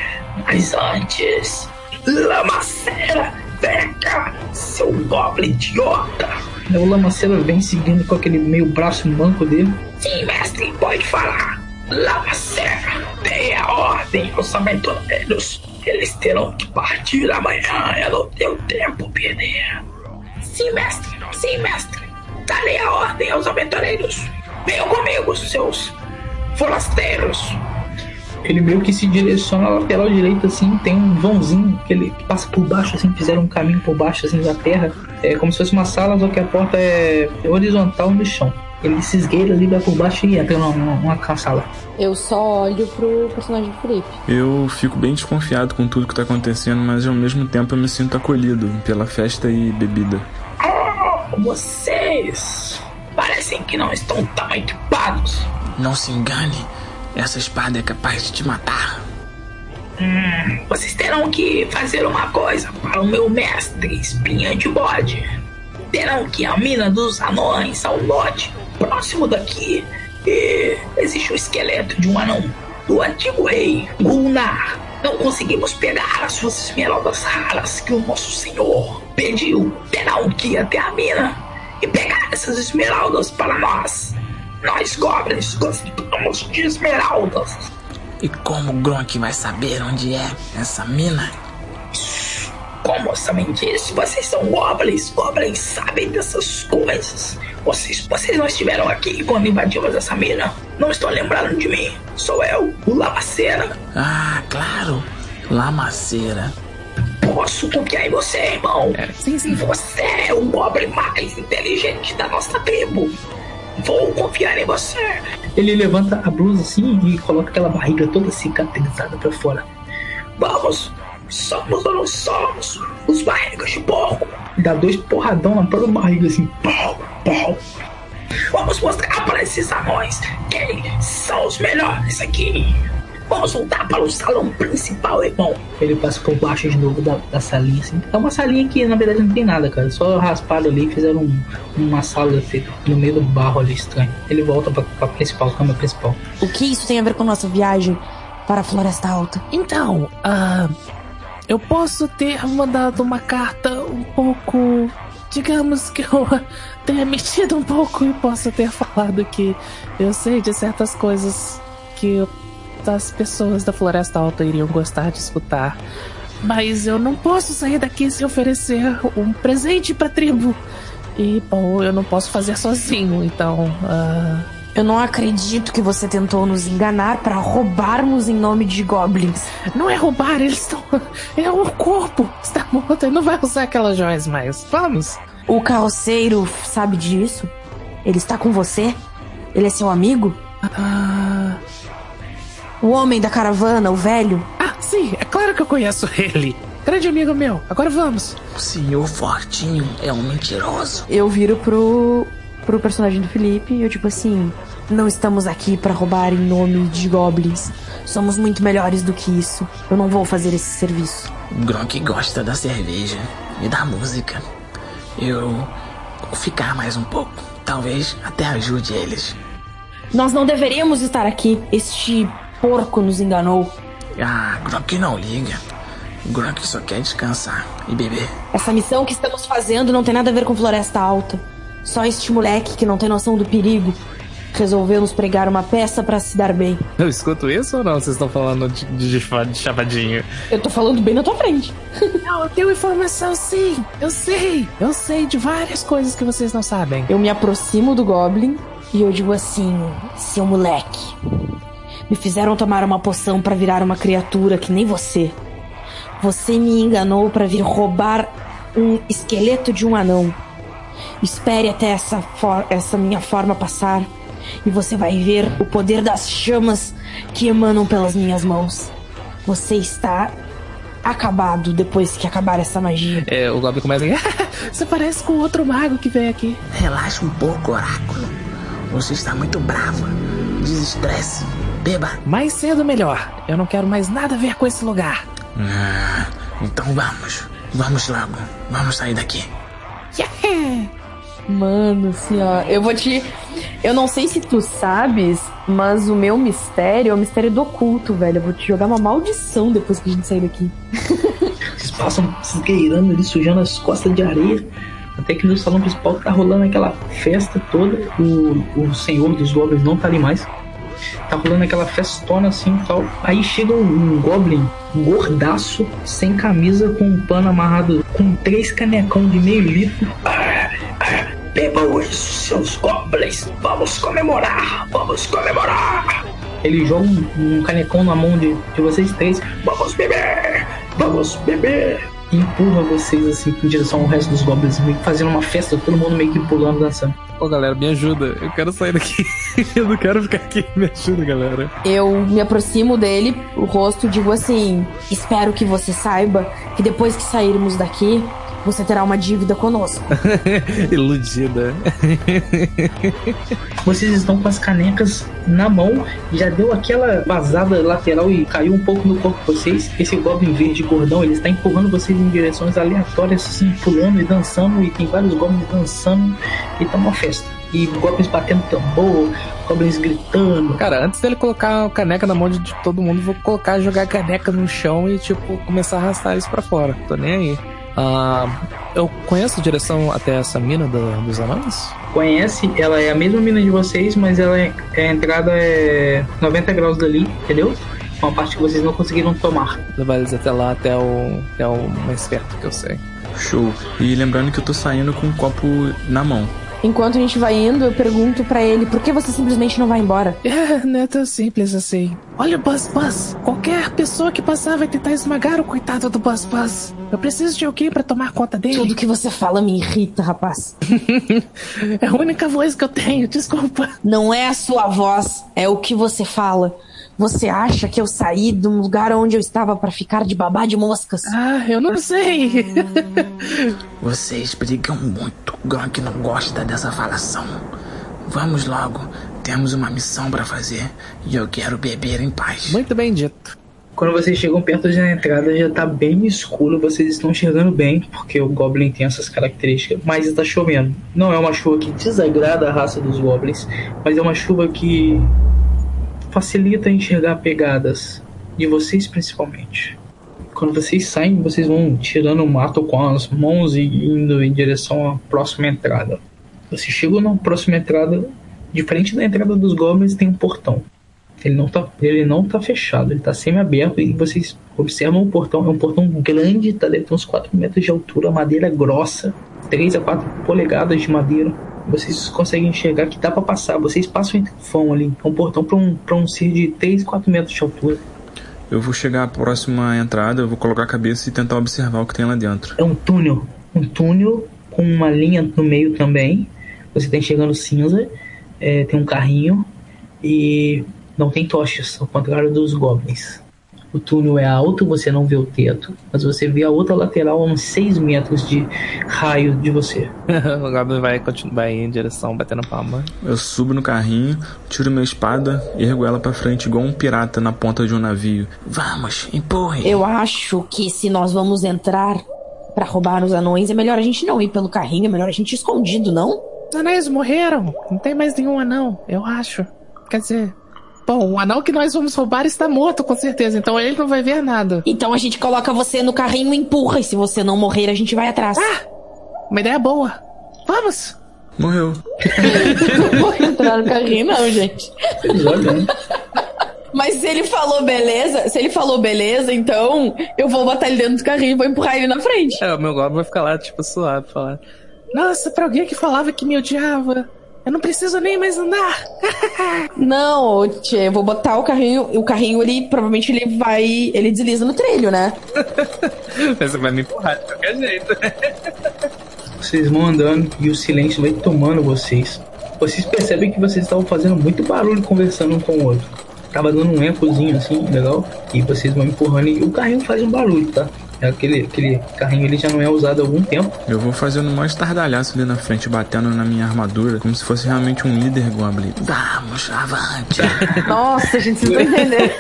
Mas antes, Lamacera, vem cá, seu Goblin idiota. O Lamaceiro vem seguindo com aquele meio braço manco dele. Sim, mestre, pode falar. Lamacera, dê a ordem aos aventureiros. Eles terão que partir amanhã. Eu não tenho tempo a perder. Sim, mestre. Sim, mestre. Darei a ordem aos aventureiros. Venham comigo, seus forasteiros. Ele meio que se direciona à lateral direita, assim, tem um vãozinho que ele passa por baixo, assim, fizeram um caminho por baixo, assim, da terra. É como se fosse uma sala, só que a porta é horizontal no chão. Ele se esgueira ali, vai por baixo e entra numa, numa sala. Eu só olho pro personagem do Felipe. Eu fico bem desconfiado com tudo que tá acontecendo, mas ao mesmo tempo eu me sinto acolhido pela festa e bebida. Vocês parecem que não estão tão equipados. Não se engane, essa espada é capaz de te matar. Hum, vocês terão que fazer uma coisa para o meu mestre espinha de bode. Terão que ir à mina dos anões ao norte, próximo daqui. E existe o esqueleto de um anão, do antigo rei Gunnar. Não conseguimos pegar as suas esmeraldas raras que o nosso senhor pediu. Terão que ir até a mina e pegar essas esmeraldas para nós. Nós goblins gostamos de esmeraldas. E como Gronk vai saber onde é essa mina? Como eu também disse, vocês são goblins. Goblins sabem dessas coisas. Vocês, vocês não estiveram aqui quando invadimos essa mina. Não estão lembrando de mim. Sou eu, o Lamaceira. Ah, claro. Lamaceira. Posso confiar em você, irmão. É, sim, sim. Você é o goblin mais inteligente da nossa tribo. Vou confiar em você. Ele levanta a blusa assim e coloca aquela barriga toda cicatrizada pra fora. Vamos, somos ou não somos os barrigas de porco. Dá dois porradão na própria barriga assim. Pau, pau. Vamos mostrar para esses anões quem são os melhores aqui. Vamos voltar para o salão principal, irmão. Ele passa por baixo de novo da, da salinha, assim. É uma salinha que na verdade não tem nada, cara. Só rasparam ali e fizeram um, uma sala feita no meio do barro ali estranho. Ele volta pra, pra principal, câmera principal. O que isso tem a ver com nossa viagem para a Floresta Alta? Então, ah, eu posso ter mandado uma carta um pouco. Digamos que eu tenha mentido um pouco e posso ter falado que eu sei de certas coisas que as pessoas da Floresta Alta iriam gostar de escutar. Mas eu não posso sair daqui sem oferecer um presente pra tribo. E, bom, eu não posso fazer sozinho, então. ah, Eu não acredito que você tentou nos enganar para roubarmos em nome de goblins. Não é roubar, eles estão. É o corpo. Está morto, ele não vai usar aquelas joias mais. Vamos. O carroceiro sabe disso? Ele está com você? Ele é seu amigo? Ah, O homem da caravana, o velho? ah, sim, é claro que eu conheço ele. Grande amigo meu, agora vamos. O senhor Fortinho é um mentiroso. Eu viro pro, pro personagem do Felipe e eu tipo assim: Não estamos aqui para roubar em nome de goblins. Somos muito melhores do que isso. Eu não vou fazer esse serviço. Gronk gosta da cerveja e da música. Eu vou ficar mais um pouco. Talvez até ajude eles. Nós não deveríamos estar aqui. Este porco nos enganou. Ah, Gronk não liga. Gronk só quer descansar e beber. Essa missão que estamos fazendo não tem nada a ver com Floresta Alta. Só este moleque que não tem noção do perigo resolveu nos pregar uma peça pra se dar bem. Eu escuto isso ou não? Vocês estão falando de, de, de chavadinho? Eu tô falando bem na tua frente. Não, eu tenho informação sim. Eu sei. Eu sei de várias coisas que vocês não sabem. Eu me aproximo do Goblin e eu digo assim: seu moleque, me fizeram tomar uma poção pra virar uma criatura que nem você. Você me enganou pra vir roubar um esqueleto de um anão. Espere até essa, for- essa minha forma passar e você vai ver o poder das chamas que emanam pelas minhas mãos. Você está acabado depois que acabar essa magia. É, o Goblin começa a... Você parece com outro mago que veio aqui. Relaxa um pouco, oráculo. Você está muito bravo. Desestresse. Beba. Mais cedo melhor. Eu não quero mais nada a ver com esse lugar. Ah, então vamos. Vamos logo. Vamos sair daqui. Mano, senhora, eu vou te. Eu não sei se tu sabes, mas o meu mistério é o mistério do oculto, velho. Eu vou te jogar uma maldição depois que a gente sair daqui. Vocês passam se esgueirando ali, sujando as costas de areia. Até que no salão principal tá rolando aquela festa toda. O, o senhor dos goblins não tá ali mais. Tá rolando aquela festona assim e tal. Aí chega um, um goblin gordaço, sem camisa, com um pano amarrado, com três canecão de meio litro. Bebam isso, seus goblins. Vamos comemorar. Vamos comemorar. Ele joga um, um canecão na mão de, de vocês três. Vamos beber. Vamos beber. E empurra vocês assim em direção ao resto dos goblins, meio que fazendo uma festa, todo mundo meio que pulando, dançando. Ô, galera, me ajuda. Eu quero sair daqui. eu não quero ficar aqui. Me ajuda, galera. Eu me aproximo dele, o rosto, e digo assim: Espero que você saiba que depois que sairmos daqui, você terá uma dívida conosco. Iludida. Vocês estão com as canecas na mão, já deu aquela vazada lateral e caiu um pouco no corpo de vocês. Esse Goblin verde gordão, ele está empurrando vocês em direções aleatórias, assim, pulando e dançando, e tem vários Goblins dançando, e tá uma festa. E Goblins batendo tambor, Goblins gritando. Cara, antes dele colocar a caneca na mão de de todo mundo, vou colocar, jogar a caneca no chão e, tipo, começar a arrastar isso pra fora. Tô nem aí. Ah, eu conheço a direção até essa mina do- dos anões? Conhece, ela é a mesma mina de vocês, mas ela é, a entrada é 90 graus dali, entendeu? Uma parte que vocês não conseguiram tomar. Levar eles até lá, até o, até o mais perto que eu sei. Show. E lembrando que eu tô saindo com um copo na mão. Enquanto a gente vai indo, eu pergunto pra ele: Por que você simplesmente não vai embora? É, não é tão simples assim. Olha o Buzz Buzz. Qualquer pessoa que passar vai tentar esmagar o coitado do Buzz Buzz. Eu preciso de alguém pra tomar conta dele. Tudo que você fala me irrita, rapaz. É a única voz que eu tenho, desculpa. Não é a sua voz, é o que você fala. Você acha que eu saí do lugar onde eu estava pra ficar de babá de moscas? Ah, eu não sei. Vocês brigam muito. Gronk não gosta dessa falação. Vamos logo. Temos uma missão pra fazer e eu quero beber em paz. Muito bem dito. Quando vocês chegam perto da entrada, já tá bem escuro, vocês estão enxergando bem, porque o Goblin tem essas características, mas está chovendo. Não é uma chuva que desagrada a raça dos Goblins, mas é uma chuva que facilita enxergar pegadas, de vocês principalmente. Quando vocês saem, vocês vão tirando o mato com as mãos e indo em direção à próxima entrada. Vocês chegam na próxima entrada, diferente da entrada dos Goblins, tem um portão. Ele não tá, ele não tá fechado, ele tá semi-aberto e vocês observam o portão. É um portão grande, tá, deve ter uns 4 metros de altura, madeira grossa, 3 a 4 polegadas de madeira. Vocês conseguem enxergar que dá pra passar. Vocês passam entre o vão ali. É um portão pra um, pra um ser de 3, 4 metros de altura. Eu vou chegar à próxima entrada, eu vou colocar a cabeça e tentar observar o que tem lá dentro. É um túnel. Um túnel com uma linha no meio também. Você tá enxergando cinza. É, tem um carrinho. E não tem tochas, ao contrário dos goblins. O túnel é alto, você não vê o teto, mas você vê a outra lateral a uns 6 metros de raio de você. o Goblin vai, vai em direção, batendo palma. Eu subo no carrinho, tiro minha espada e ergo ela pra frente igual um pirata na ponta de um navio. Vamos, empurre. Eu acho que se nós vamos entrar pra roubar os anões, é melhor a gente não ir pelo carrinho, é melhor a gente ir escondido, não? Os anéis morreram. Não tem mais nenhum anão, eu acho. Quer dizer, bom, o anão que nós vamos roubar está morto, com certeza. Então ele não vai ver nada. Então a gente coloca você no carrinho e empurra, e se você não morrer, a gente vai atrás. Uma ideia boa. Vamos! Morreu. não vou entrar no carrinho, não, gente. Olham, né? Mas se ele falou beleza, se ele falou beleza, então eu vou botar ele dentro do carrinho e vou empurrar ele na frente. É, o meu Goblin vai ficar lá, tipo, suave, falar. Nossa, pra alguém que falava que me odiava, eu não preciso nem mais andar. Não, tchê, eu vou botar o carrinho. O carrinho, ele provavelmente ele vai. Ele desliza no trilho, né? Mas você vai me empurrar de qualquer jeito. Vocês vão andando e o silêncio vai tomando vocês. Vocês percebem que vocês estavam fazendo muito barulho conversando um com o outro. Tava dando um ecozinho assim, legal. E vocês vão empurrando e o carrinho faz um barulho, tá? É Aquele, aquele carrinho ele já não é usado há algum tempo. Eu vou fazendo um maior estardalhaço ali na frente, batendo na minha armadura, como se fosse realmente um líder Goblin. Vamos, avante. Nossa, gente, vocês não estão entendendo.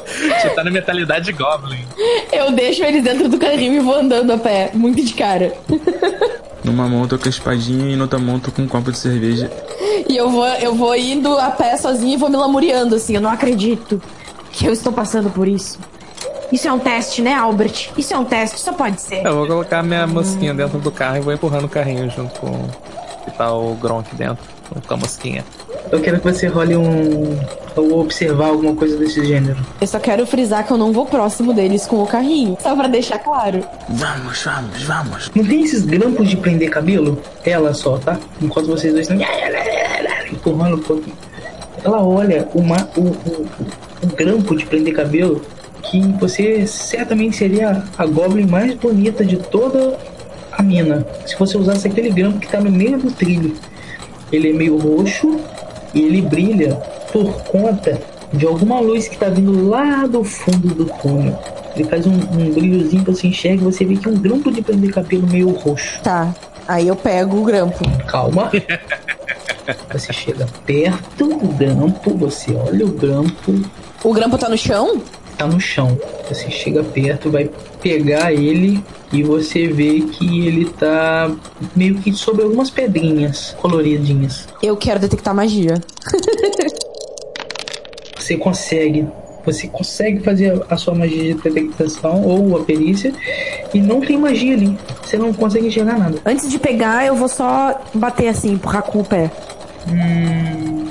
Você tá na mentalidade Goblin. Eu deixo eles dentro do carrinho e vou andando a pé, muito de cara. Numa mão eu tô com a espadinha e na outra mão eu tô com um copo de cerveja. E eu vou, eu vou indo a pé sozinho e vou me lamuriando assim. Eu não acredito que eu estou passando por isso. Isso é um teste, né, Albert? Isso é um teste, só pode ser. Eu vou colocar minha mosquinha dentro do carro e vou empurrando o carrinho junto com. Que tá o Gronk dentro, com a mosquinha. Eu quero que você role um. ou observar alguma coisa desse gênero. Eu só quero frisar que eu não vou próximo deles com o carrinho. Só pra deixar claro. Vamos, vamos, vamos. Não tem esses grampos de prender cabelo? Ela só, tá? Enquanto vocês dois estão empurrando um pouquinho. Ela olha uma, o, o, o grampo de prender cabelo que você certamente seria a Goblin mais bonita de toda a mina. Se você usasse aquele grampo que tá no meio do trilho. Ele é meio roxo e ele brilha por conta de alguma luz que tá vindo lá do fundo do túnel. Ele faz um, um brilhozinho que você enxerga e você vê que é um grampo de prender cabelo meio roxo. Tá. Aí eu pego o grampo. Calma. Você chega perto do grampo, você olha o grampo, O grampo tá no chão? Tá no chão. Você chega perto, vai pegar ele e você vê que ele tá meio que sobre algumas pedrinhas coloridinhas. Eu quero detectar magia. Você consegue. Você consegue fazer a sua magia de detectação ou a perícia e não tem magia ali. Você não consegue enxergar nada. Antes de pegar, eu vou só bater assim, empurrar com o pé. Hum,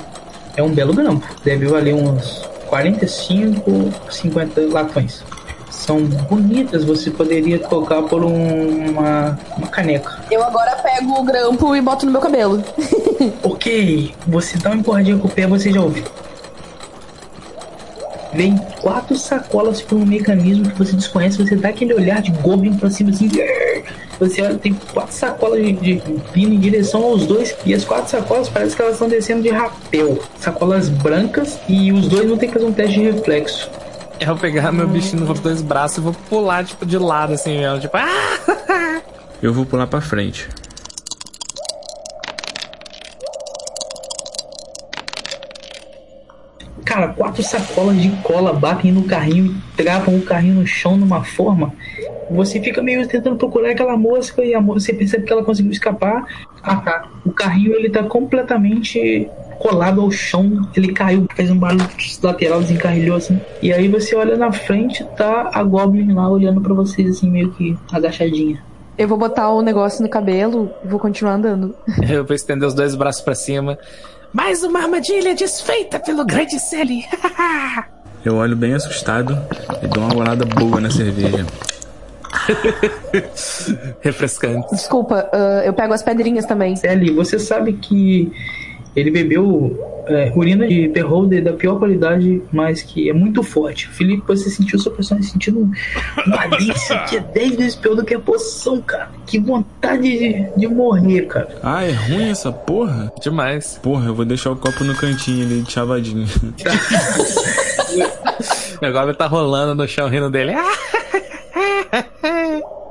é um belo grampo. Deve valer uns 45, 50 latões. São bonitas, você poderia colocar por um- uma, uma caneca. Eu agora pego o grampo e boto no meu cabelo. Ok, você dá uma empurradinha com o pé, você já ouve. Vem quatro sacolas por um mecanismo que você desconhece, você dá aquele olhar de Goblin pra cima assim. Você olha, tem quatro sacolas de, de vindo em direção aos dois, e as quatro sacolas parece que elas estão descendo de rapel. Sacolas brancas e os dois vão ter que fazer um teste de reflexo. Eu vou pegar meu bichinho nos dois braços e vou pular, tipo, de lado, assim, mesmo. Tipo, ah! Eu vou pular pra frente. Cara, quatro sacolas de cola batem no carrinho e travam o carrinho no chão numa forma. Você fica meio tentando procurar aquela mosca e a mo- você percebe que ela conseguiu escapar. Ah tá. O carrinho ele tá completamente colado ao chão. Ele caiu, fez um barulho lateral, desencarrilhou assim. E aí você olha na frente, tá a Goblin lá olhando pra vocês assim, meio que agachadinha. Eu vou botar o negócio no cabelo e vou continuar andando. Eu vou estender os dois braços pra cima. Mais uma armadilha desfeita pelo grande Sally. Eu olho bem assustado e dou uma golada boa na cerveja. Refrescante. Desculpa, ah, eu pego as pedrinhas também. Sally, você sabe que ele bebeu é, urina de Beholder da pior qualidade, mas que é muito forte. Felipe, você sentiu sua personagem sentindo um- uma delícia que é 10 vezes pior do que a poção, cara. Que vontade de, de morrer, cara. Ah, é ruim essa porra? Demais. Porra, eu vou deixar o copo no cantinho ali de chavadinho. O Goblin tá rolando no chão rindo dele.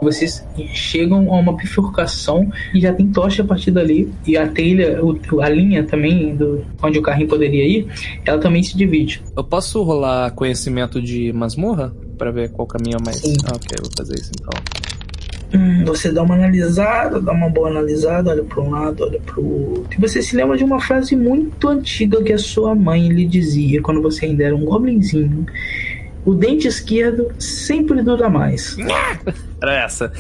Vocês chegam a uma bifurcação e já tem tocha a partir dali. E a trilha, o- a linha também, do, onde o carrinho poderia ir, ela também se divide. Eu posso rolar conhecimento de masmorra? Pra ver qual caminho é mais. Sim. Ah, ok, vou fazer isso então. Hum, você dá uma analisada, dá uma boa analisada, olha para um lado, olha para o outro. E você se lembra de uma frase muito antiga que a sua mãe lhe dizia quando você ainda era um goblinzinho. O dente esquerdo sempre dura mais. Era essa.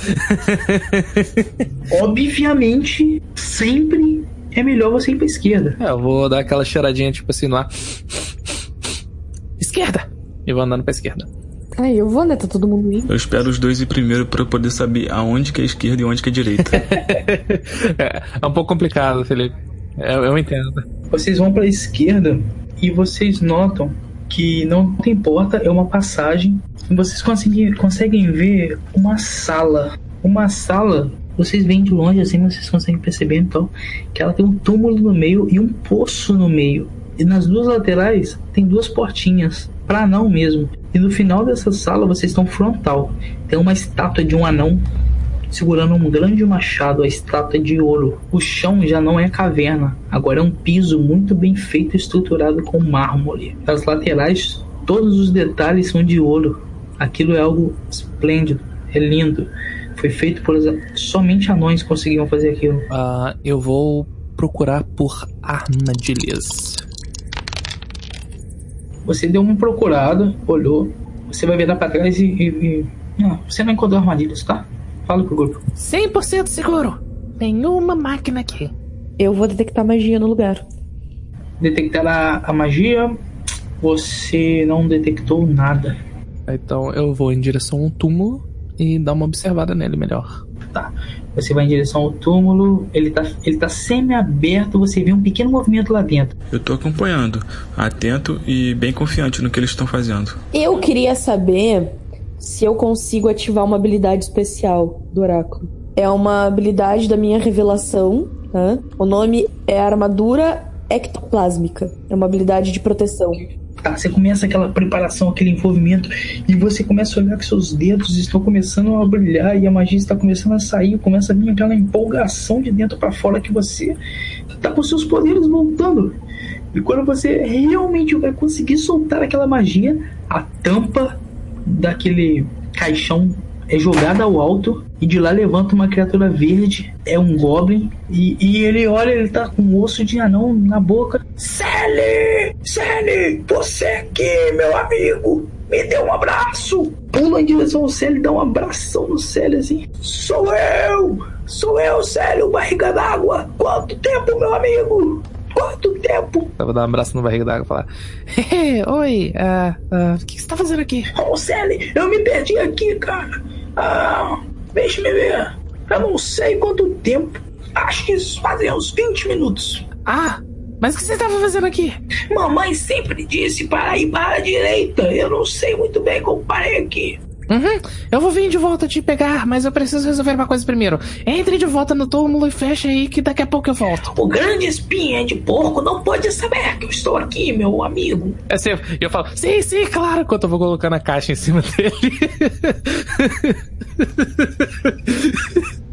Obviamente, sempre é melhor você ir pra esquerda. É, eu vou dar aquela cheiradinha, tipo assim, no ar. Esquerda! E vou andando pra esquerda. Ai, eu vou, né? Tá todo mundo indo. Eu espero os dois ir primeiro pra eu poder saber aonde que é esquerda e onde que é direita. é, é um pouco complicado, Felipe. Eu, eu entendo. Vocês vão pra esquerda e vocês notam que não tem porta, é uma passagem. Vocês conseguem, conseguem ver uma sala. Uma sala, vocês veem de longe assim, vocês conseguem perceber então que ela tem um túmulo no meio e um poço no meio. E nas duas laterais tem duas portinhas, para anão mesmo. E no final dessa sala vocês estão frontal. Tem uma estátua de um anão segurando um grande machado, a estátua de ouro. O chão já não é caverna, agora é um piso muito bem feito e estruturado com mármore. As laterais, todos os detalhes são de ouro. Aquilo é algo esplêndido, é lindo. Foi feito por somente anões conseguiam fazer aquilo. Uh, eu vou procurar por armadilhas. Você deu uma procurada, olhou. Você vai virar pra trás e. e, e... Não, você não encontrou armadilhas, tá? Fala pro grupo. 100% seguro. Nenhuma máquina aqui. Eu vou detectar magia no lugar. Detectar a, a magia. Você não detectou nada. Então eu vou em direção ao túmulo e dar uma observada nele melhor. Tá. Você vai em direção ao túmulo, ele tá, ele tá semi-aberto, você vê um pequeno movimento lá dentro. Eu tô acompanhando, atento e bem confiante no que eles estão fazendo. Eu queria saber se eu consigo ativar uma habilidade especial do oráculo. É uma habilidade da minha revelação, tá? O nome é Armadura Ectoplásmica. É uma habilidade de proteção. Tá, você começa aquela preparação, aquele envolvimento, e você começa a olhar que seus dedos estão começando a brilhar e a magia está começando a sair, começa a vir aquela empolgação de dentro para fora que você tá com seus poderes voltando. E quando você realmente vai conseguir soltar aquela magia, a tampa daquele caixão é jogada ao alto e de lá levanta uma criatura verde, é um goblin, e, e ele olha, ele tá com um osso de anão na boca. Sally! Sally! Você aqui, meu amigo! Me dê um abraço! Pula em direção ao Sally, dá um abração no Sally assim. Sou eu! Sou eu, Sally, o barriga d'água! Quanto tempo, meu amigo? Quanto tempo? Eu vou dar um abraço no barriga d'água e falar: Oi, uh, uh, o que você tá fazendo aqui? Oh, Sally, eu me perdi aqui, cara. Ah, deixa-me ver. Eu não sei quanto tempo. Acho que fazem uns 20 minutos. Ah, mas o que você estava fazendo aqui? Mamãe sempre disse para ir para a direita. Eu não sei muito bem como parei aqui. Uhum, eu vou vir de volta te pegar, mas eu preciso resolver uma coisa primeiro. Entre de volta no túmulo e fecha aí que daqui a pouco eu volto. O grande espinha de porco não pode saber que eu estou aqui, meu amigo. É assim, eu falo, sim, sim, claro, enquanto eu vou colocando a caixa em cima dele.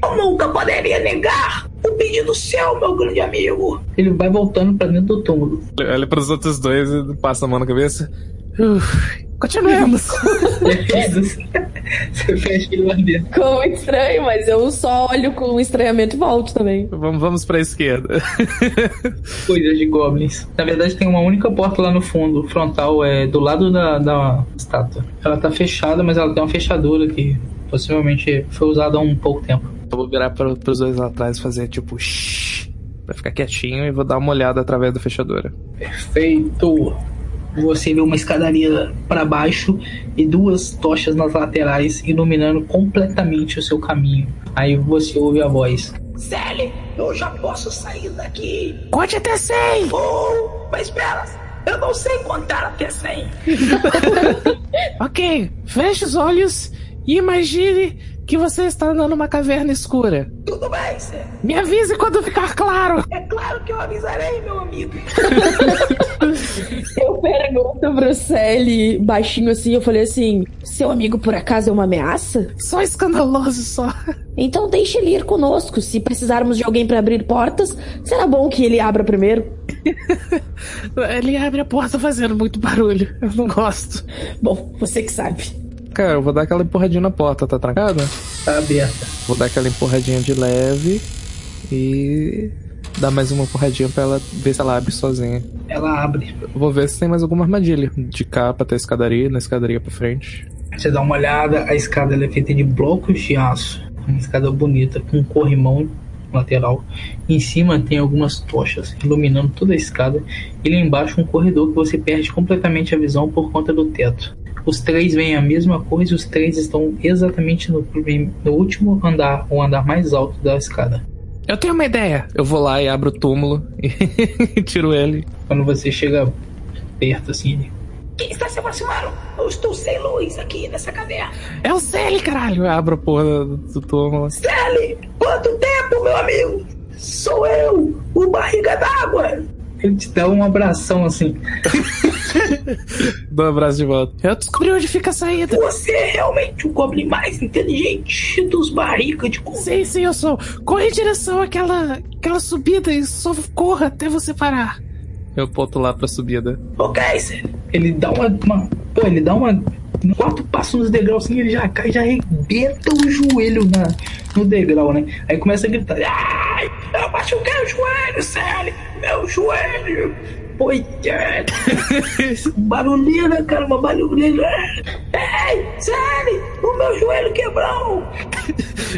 eu nunca poderia negar o pedido seu, meu grande amigo. Ele vai voltando para dentro do túmulo. Olha para os outros dois e passa a mão na cabeça. Uf, Continuemos. Você fecha ele lá dentro. Ficou muito estranho, mas eu só olho com estranhamento e volto também. Vamos, vamos pra esquerda. Coisas de goblins. Na verdade, tem uma única porta lá no fundo, frontal, é do lado da, da estátua. Ela tá fechada, mas ela tem uma fechadura que possivelmente foi usada há um pouco tempo. Eu vou virar para pros dois lá atrás e fazer tipo shh, pra ficar quietinho e vou dar uma olhada através da fechadura. Perfeito! Você vê uma escadaria para baixo e duas tochas nas laterais iluminando completamente o seu caminho. Aí você ouve a voz: Sally, eu já posso sair daqui. Conte até 100! Oh, mas espera, eu não sei contar até 100. ok, feche os olhos e imagine que você está andando numa caverna escura. Tudo bem, Sê. Me avise quando ficar claro. É claro que eu avisarei, meu amigo. eu pergunto pro Sally, baixinho assim, eu falei assim: seu amigo por acaso é uma ameaça? Só escandaloso, só. Então deixe ele ir conosco. Se precisarmos de alguém para abrir portas, será bom que ele abra primeiro. ele abre a porta fazendo muito barulho. Eu não gosto. Bom, você que sabe. Cara, eu vou dar aquela empurradinha na porta, tá trancada? Tá aberta. Vou dar aquela empurradinha de leve e. dar mais uma porradinha pra ela ver se ela abre sozinha. Ela abre. Vou ver se tem mais alguma armadilha. De cá pra ter escadaria, na escadaria pra frente. Você dá uma olhada, a escada é feita de blocos de aço. Uma escada bonita, com um corrimão lateral. Em cima tem algumas tochas iluminando toda a escada. E lá embaixo um corredor que você perde completamente a visão por conta do teto. Os três veem a mesma coisa e os três estão exatamente no, no último andar, o andar mais alto da escada. Eu tenho uma ideia. Eu vou lá e abro o túmulo e tiro ele. Quando você chega perto assim, Quem está se aproximando? Eu estou sem luz aqui nessa caverna. É o Celi, caralho. Eu abro a porra do túmulo. Sally, quanto tempo, meu amigo? Sou eu, o barriga d'água. Ele te dá um abração assim. Dou um abraço de volta. Eu descobri onde fica a saída. Você é realmente o goblin mais inteligente dos barrigas de comida. Sim, sim, eu sou. Corre em direção àquela, àquela subida e só corra até você parar. Eu ponto lá pra subida. Ok, Sally. Ele dá uma. uma- pô, ele dá uma. Quatro passos nos degraus assim, ele já cai, já arrebenta o joelho na, no degrau, né? Aí começa a gritar. Ai, eu machuquei o joelho, Sally. Meu joelho. Coitado. barulheira, cara, uma barulheira. Ei, Sally, o meu joelho quebrou.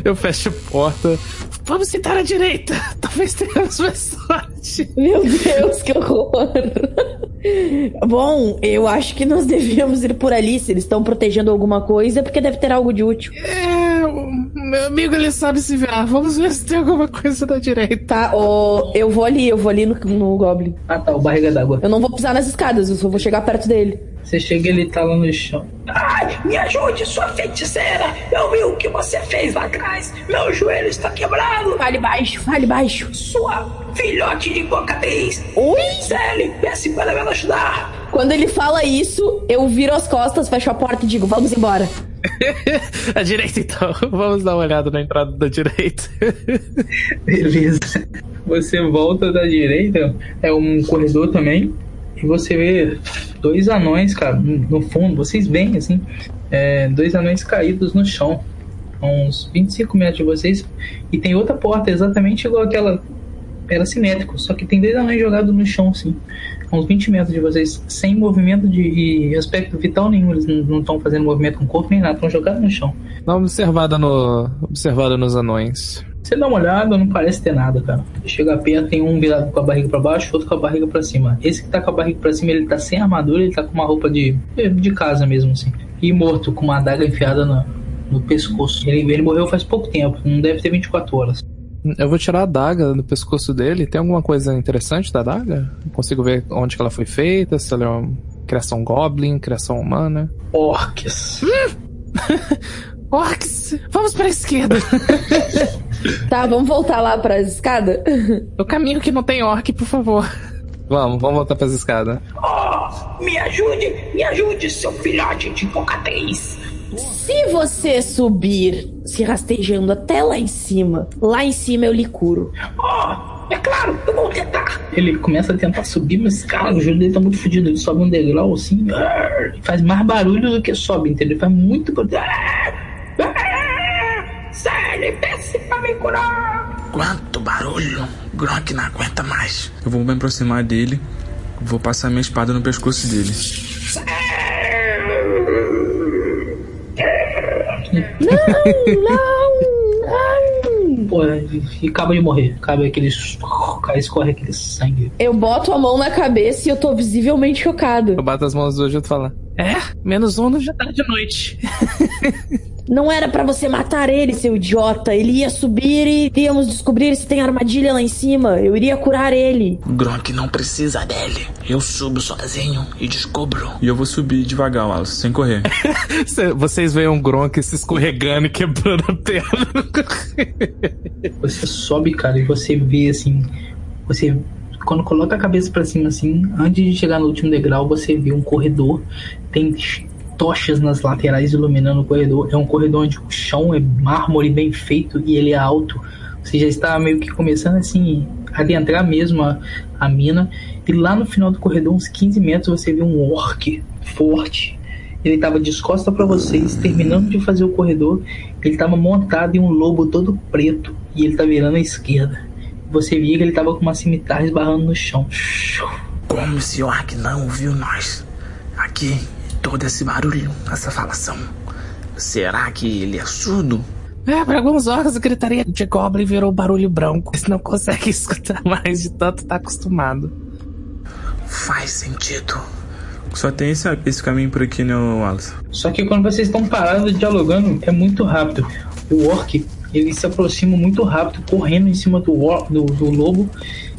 Eu fecho a porta. Vamos sentar à direita. Talvez tenhamos mais Meu Deus, que horror! Bom, eu acho que nós devíamos ir por ali. Se eles estão protegendo alguma coisa, é porque deve ter algo de útil. É, meu amigo ele sabe se virar. Vamos ver se tem alguma coisa da direita. Tá, ó, eu vou ali, eu vou ali no, no Goblin. Ah tá, o barriga d'água. Eu não vou pisar nas escadas, eu só vou chegar perto dele. Você chega e ele tá lá no chão. Ai, me ajude, sua feiticeira. Eu vi o que você fez lá atrás. Meu joelho está quebrado. Fale baixo, fale baixo. Sua filhote de cocatriz. Oi? Sally, peça para me ajudar. Quando ele fala isso, eu viro as costas, fecho a porta e digo, vamos embora. a direita então. Vamos dar uma olhada na entrada da direita. Beleza. Você volta da direita, é um corredor também, e você vê dois anões, cara, no fundo, vocês veem assim, é, dois anões caídos no chão, a uns 25 metros de vocês, e tem outra porta exatamente igual aquela. Era simétrico, só que tem dois anões jogados no chão, assim, a uns 20 metros de vocês, sem movimento de aspecto vital nenhum, eles não estão fazendo movimento com o corpo nem nada, estão jogados no chão. Dá uma observada, no, observada nos anões. Você dá uma olhada, não parece ter nada, cara. Chega perto, tem um virado com a barriga pra baixo, outro com a barriga pra cima. Esse que tá com a barriga pra cima, ele tá sem armadura, ele tá com uma roupa de, de casa mesmo, assim. E morto, com uma adaga enfiada no, no pescoço. Ele, ele morreu faz pouco tempo, não deve ter 24 horas. Eu vou tirar a adaga do pescoço dele. Tem alguma coisa interessante da adaga? Consigo ver onde que ela foi feita, se ela é uma criação goblin, criação humana. Orcs. Orcs, vamos pra esquerda. Tá, vamos voltar lá pra escada? o caminho que não tem orc, por favor. Vamos, vamos voltar pras escadas. Oh, me ajude, me ajude, seu filhote de cocatriz. Se você subir se rastejando até lá em cima, lá em cima eu lhe curo. Oh, é claro, eu vou tentar. Ele começa a tentar subir, mas cara, o joelho dele tá muito fodido. Ele sobe um degrau assim, faz mais barulho do que sobe, entendeu? Ele faz muito barulho. Sally, peça pra me curar. Quanto barulho! Gronk não aguenta mais. Eu vou me aproximar dele, vou passar minha espada no pescoço dele. Não, não, não. Pô, e acaba de morrer. Acaba aquele. Escorre aquele sangue. Eu boto a mão na cabeça e eu tô visivelmente chocado. Eu bato as mãos hoje e eu tô falando. É, menos um já tá de noite. Não era pra você matar ele, seu idiota. Ele ia subir e iríamos descobrir se tem armadilha lá em cima. Eu iria curar ele. Gronk não precisa dele. Eu subo sozinho e descubro. E eu vou subir devagar, Wallace, sem correr. Cê- Vocês veem um Gronk se escorregando e quebrando a perna. Você sobe, cara, e você vê assim. Você. Quando coloca a cabeça pra cima assim, antes de chegar no último degrau, você vê um corredor. Tem tochas nas laterais iluminando o corredor. É um corredor onde o chão é mármore bem feito e ele é alto. Você já está meio que começando assim a adentrar mesmo a, a mina. E lá no final do corredor, uns 15 metros, você vê um orc forte. Ele estava de costa para vocês, terminando de fazer o corredor. Ele estava montado em um lobo todo preto e ele tá virando à esquerda. você via que ele tava com uma cimitarra esbarrando no chão. Como esse orc não ouviu nós? Aqui, todo esse barulho, essa falação. Será que ele é surdo? É, para alguns orcs a gritaria de Goblin virou barulho branco. Eles não conseguem escutar mais de tanto tá acostumado. Faz sentido. Só tem esse, esse caminho por aqui, né, Wallace? Só que quando vocês estão parados dialogando, é muito rápido. O orc, ele se aproxima muito rápido, correndo em cima do, do, do lobo.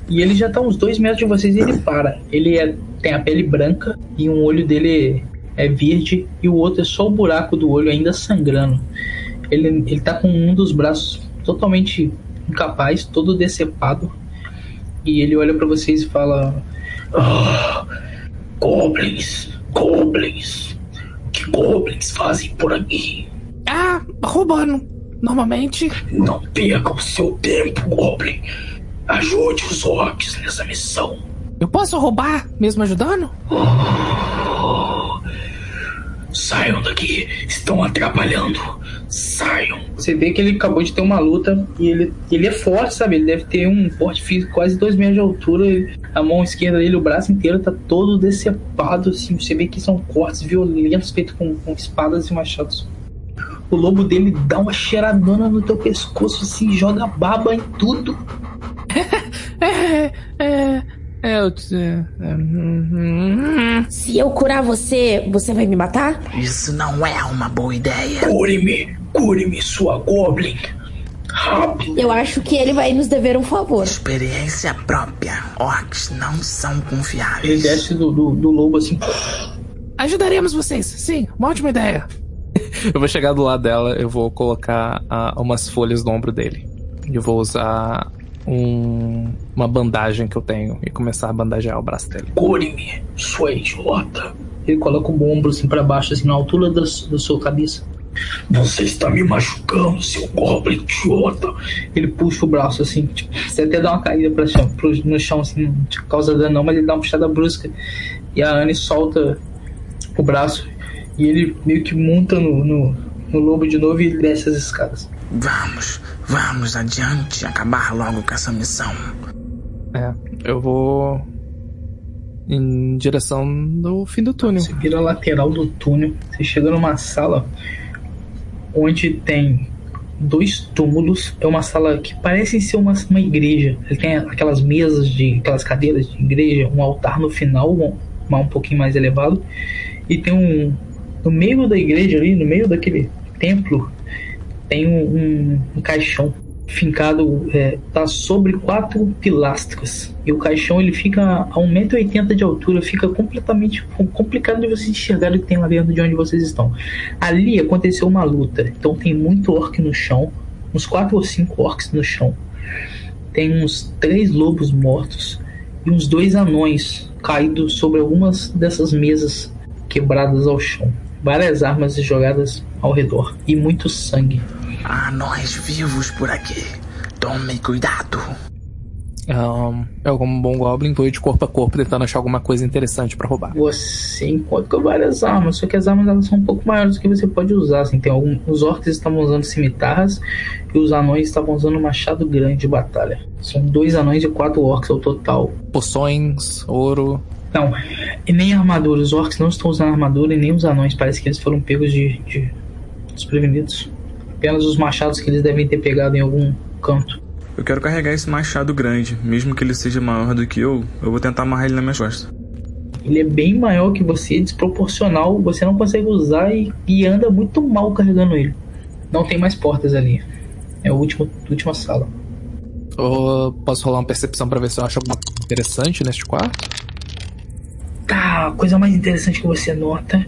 E ele já tá uns dois metros de vocês e ele para. Ele é- tem a pele branca e um olho dele é verde e o outro é só o buraco do olho ainda sangrando. Ele, ele tá com um dos braços totalmente incapaz, todo decepado. E ele olha pra vocês e fala: Ah, goblins, goblins. O que goblins fazem por aqui? Ah, roubando. Normalmente. Não perca o seu tempo, goblin. Ajude os orcs nessa missão. Eu posso roubar mesmo ajudando? Saiam daqui, estão atrapalhando. Saiam. Você vê que ele acabou de ter uma luta e ele, ele é forte, sabe? Ele deve ter um porte físico quase dois metros de altura. A mão esquerda dele, o braço inteiro tá todo decepado. Assim, você vê que são cortes violentos feitos com, com espadas e machados. O lobo dele dá uma cheiradona no teu pescoço, assim, joga baba em tudo. É, é. É. É, é, hum, hum. Se eu curar você, você vai me matar? Isso não é uma boa ideia. Cure-me, cure-me, sua goblin. Rápido. Eu acho que ele vai nos dever um favor. Experiência própria. Orcs não são Ele confiáveis. desce do, do, do lobo assim. Ajudaremos vocês. Sim, uma ótima ideia. eu vou chegar do lado dela, eu vou colocar ah, umas folhas no ombro dele. Eu vou usar um- uma bandagem que eu tenho e começar a bandagear o braço dele. Cure-me, sua idiota. Ele coloca o ombro assim pra baixo, assim, na altura da, da sua cabeça. Você está me machucando, seu goblin idiota. Ele puxa o braço assim, tipo, você até dá uma caída pra chão, pro, no chão, assim, não te causa dano não, mas ele dá uma puxada brusca. E a Anne solta o braço e ele meio que monta no, no, no lobo de novo e ele desce as escadas. Vamos, vamos adiante, acabar logo com essa missão. É, eu vou em direção do fim do túnel. Você vira a lateral do túnel, você chega numa sala onde tem dois túmulos. É uma sala que parece ser uma, uma igreja. Ele tem aquelas mesas de aquelas cadeiras de igreja, um altar no final, um, um pouquinho mais elevado, e tem um no meio da igreja ali, no meio daquele templo, tem um, um- caixão fincado, é, tá sobre quatro pilastras. E o caixão ele fica a 1,80m de altura, fica completamente com- complicado de vocês enxergar o que tem lá dentro de onde vocês estão. Ali aconteceu uma luta, então tem muito orc no chão, uns quatro ou cinco orcs no chão. Tem uns três lobos mortos e uns dois anões caídos sobre algumas dessas mesas quebradas ao chão. Várias armas jogadas ao redor e muito sangue. Há nós vivos por aqui. Tome cuidado. Ahn, eu, como um bom Goblin, vou de corpo a corpo tentando achar alguma coisa interessante pra roubar. Você encontra várias armas, só que as armas elas são um pouco maiores do que você pode usar. Assim, tem algum, os orcs estavam usando cimitarras e os anões estavam usando um machado grande de batalha. São dois anões e quatro orcs ao total. Poções, ouro. Não, e nem armadura. Os orcs não estão usando armadura e nem os anões. Parece que eles foram pegos de, de desprevenidos. Apenas os machados que eles devem ter pegado em algum canto. Eu quero carregar esse machado grande, mesmo que ele seja maior do que eu, eu vou tentar amarrar ele na minha costa. Ele é bem maior que você, desproporcional. Você não consegue usar e, e anda muito mal carregando ele. Não tem mais portas ali. É a última, última sala. Posso rolar uma percepção pra ver se eu acho alguma coisa interessante neste quarto? Tá, a coisa mais interessante que você nota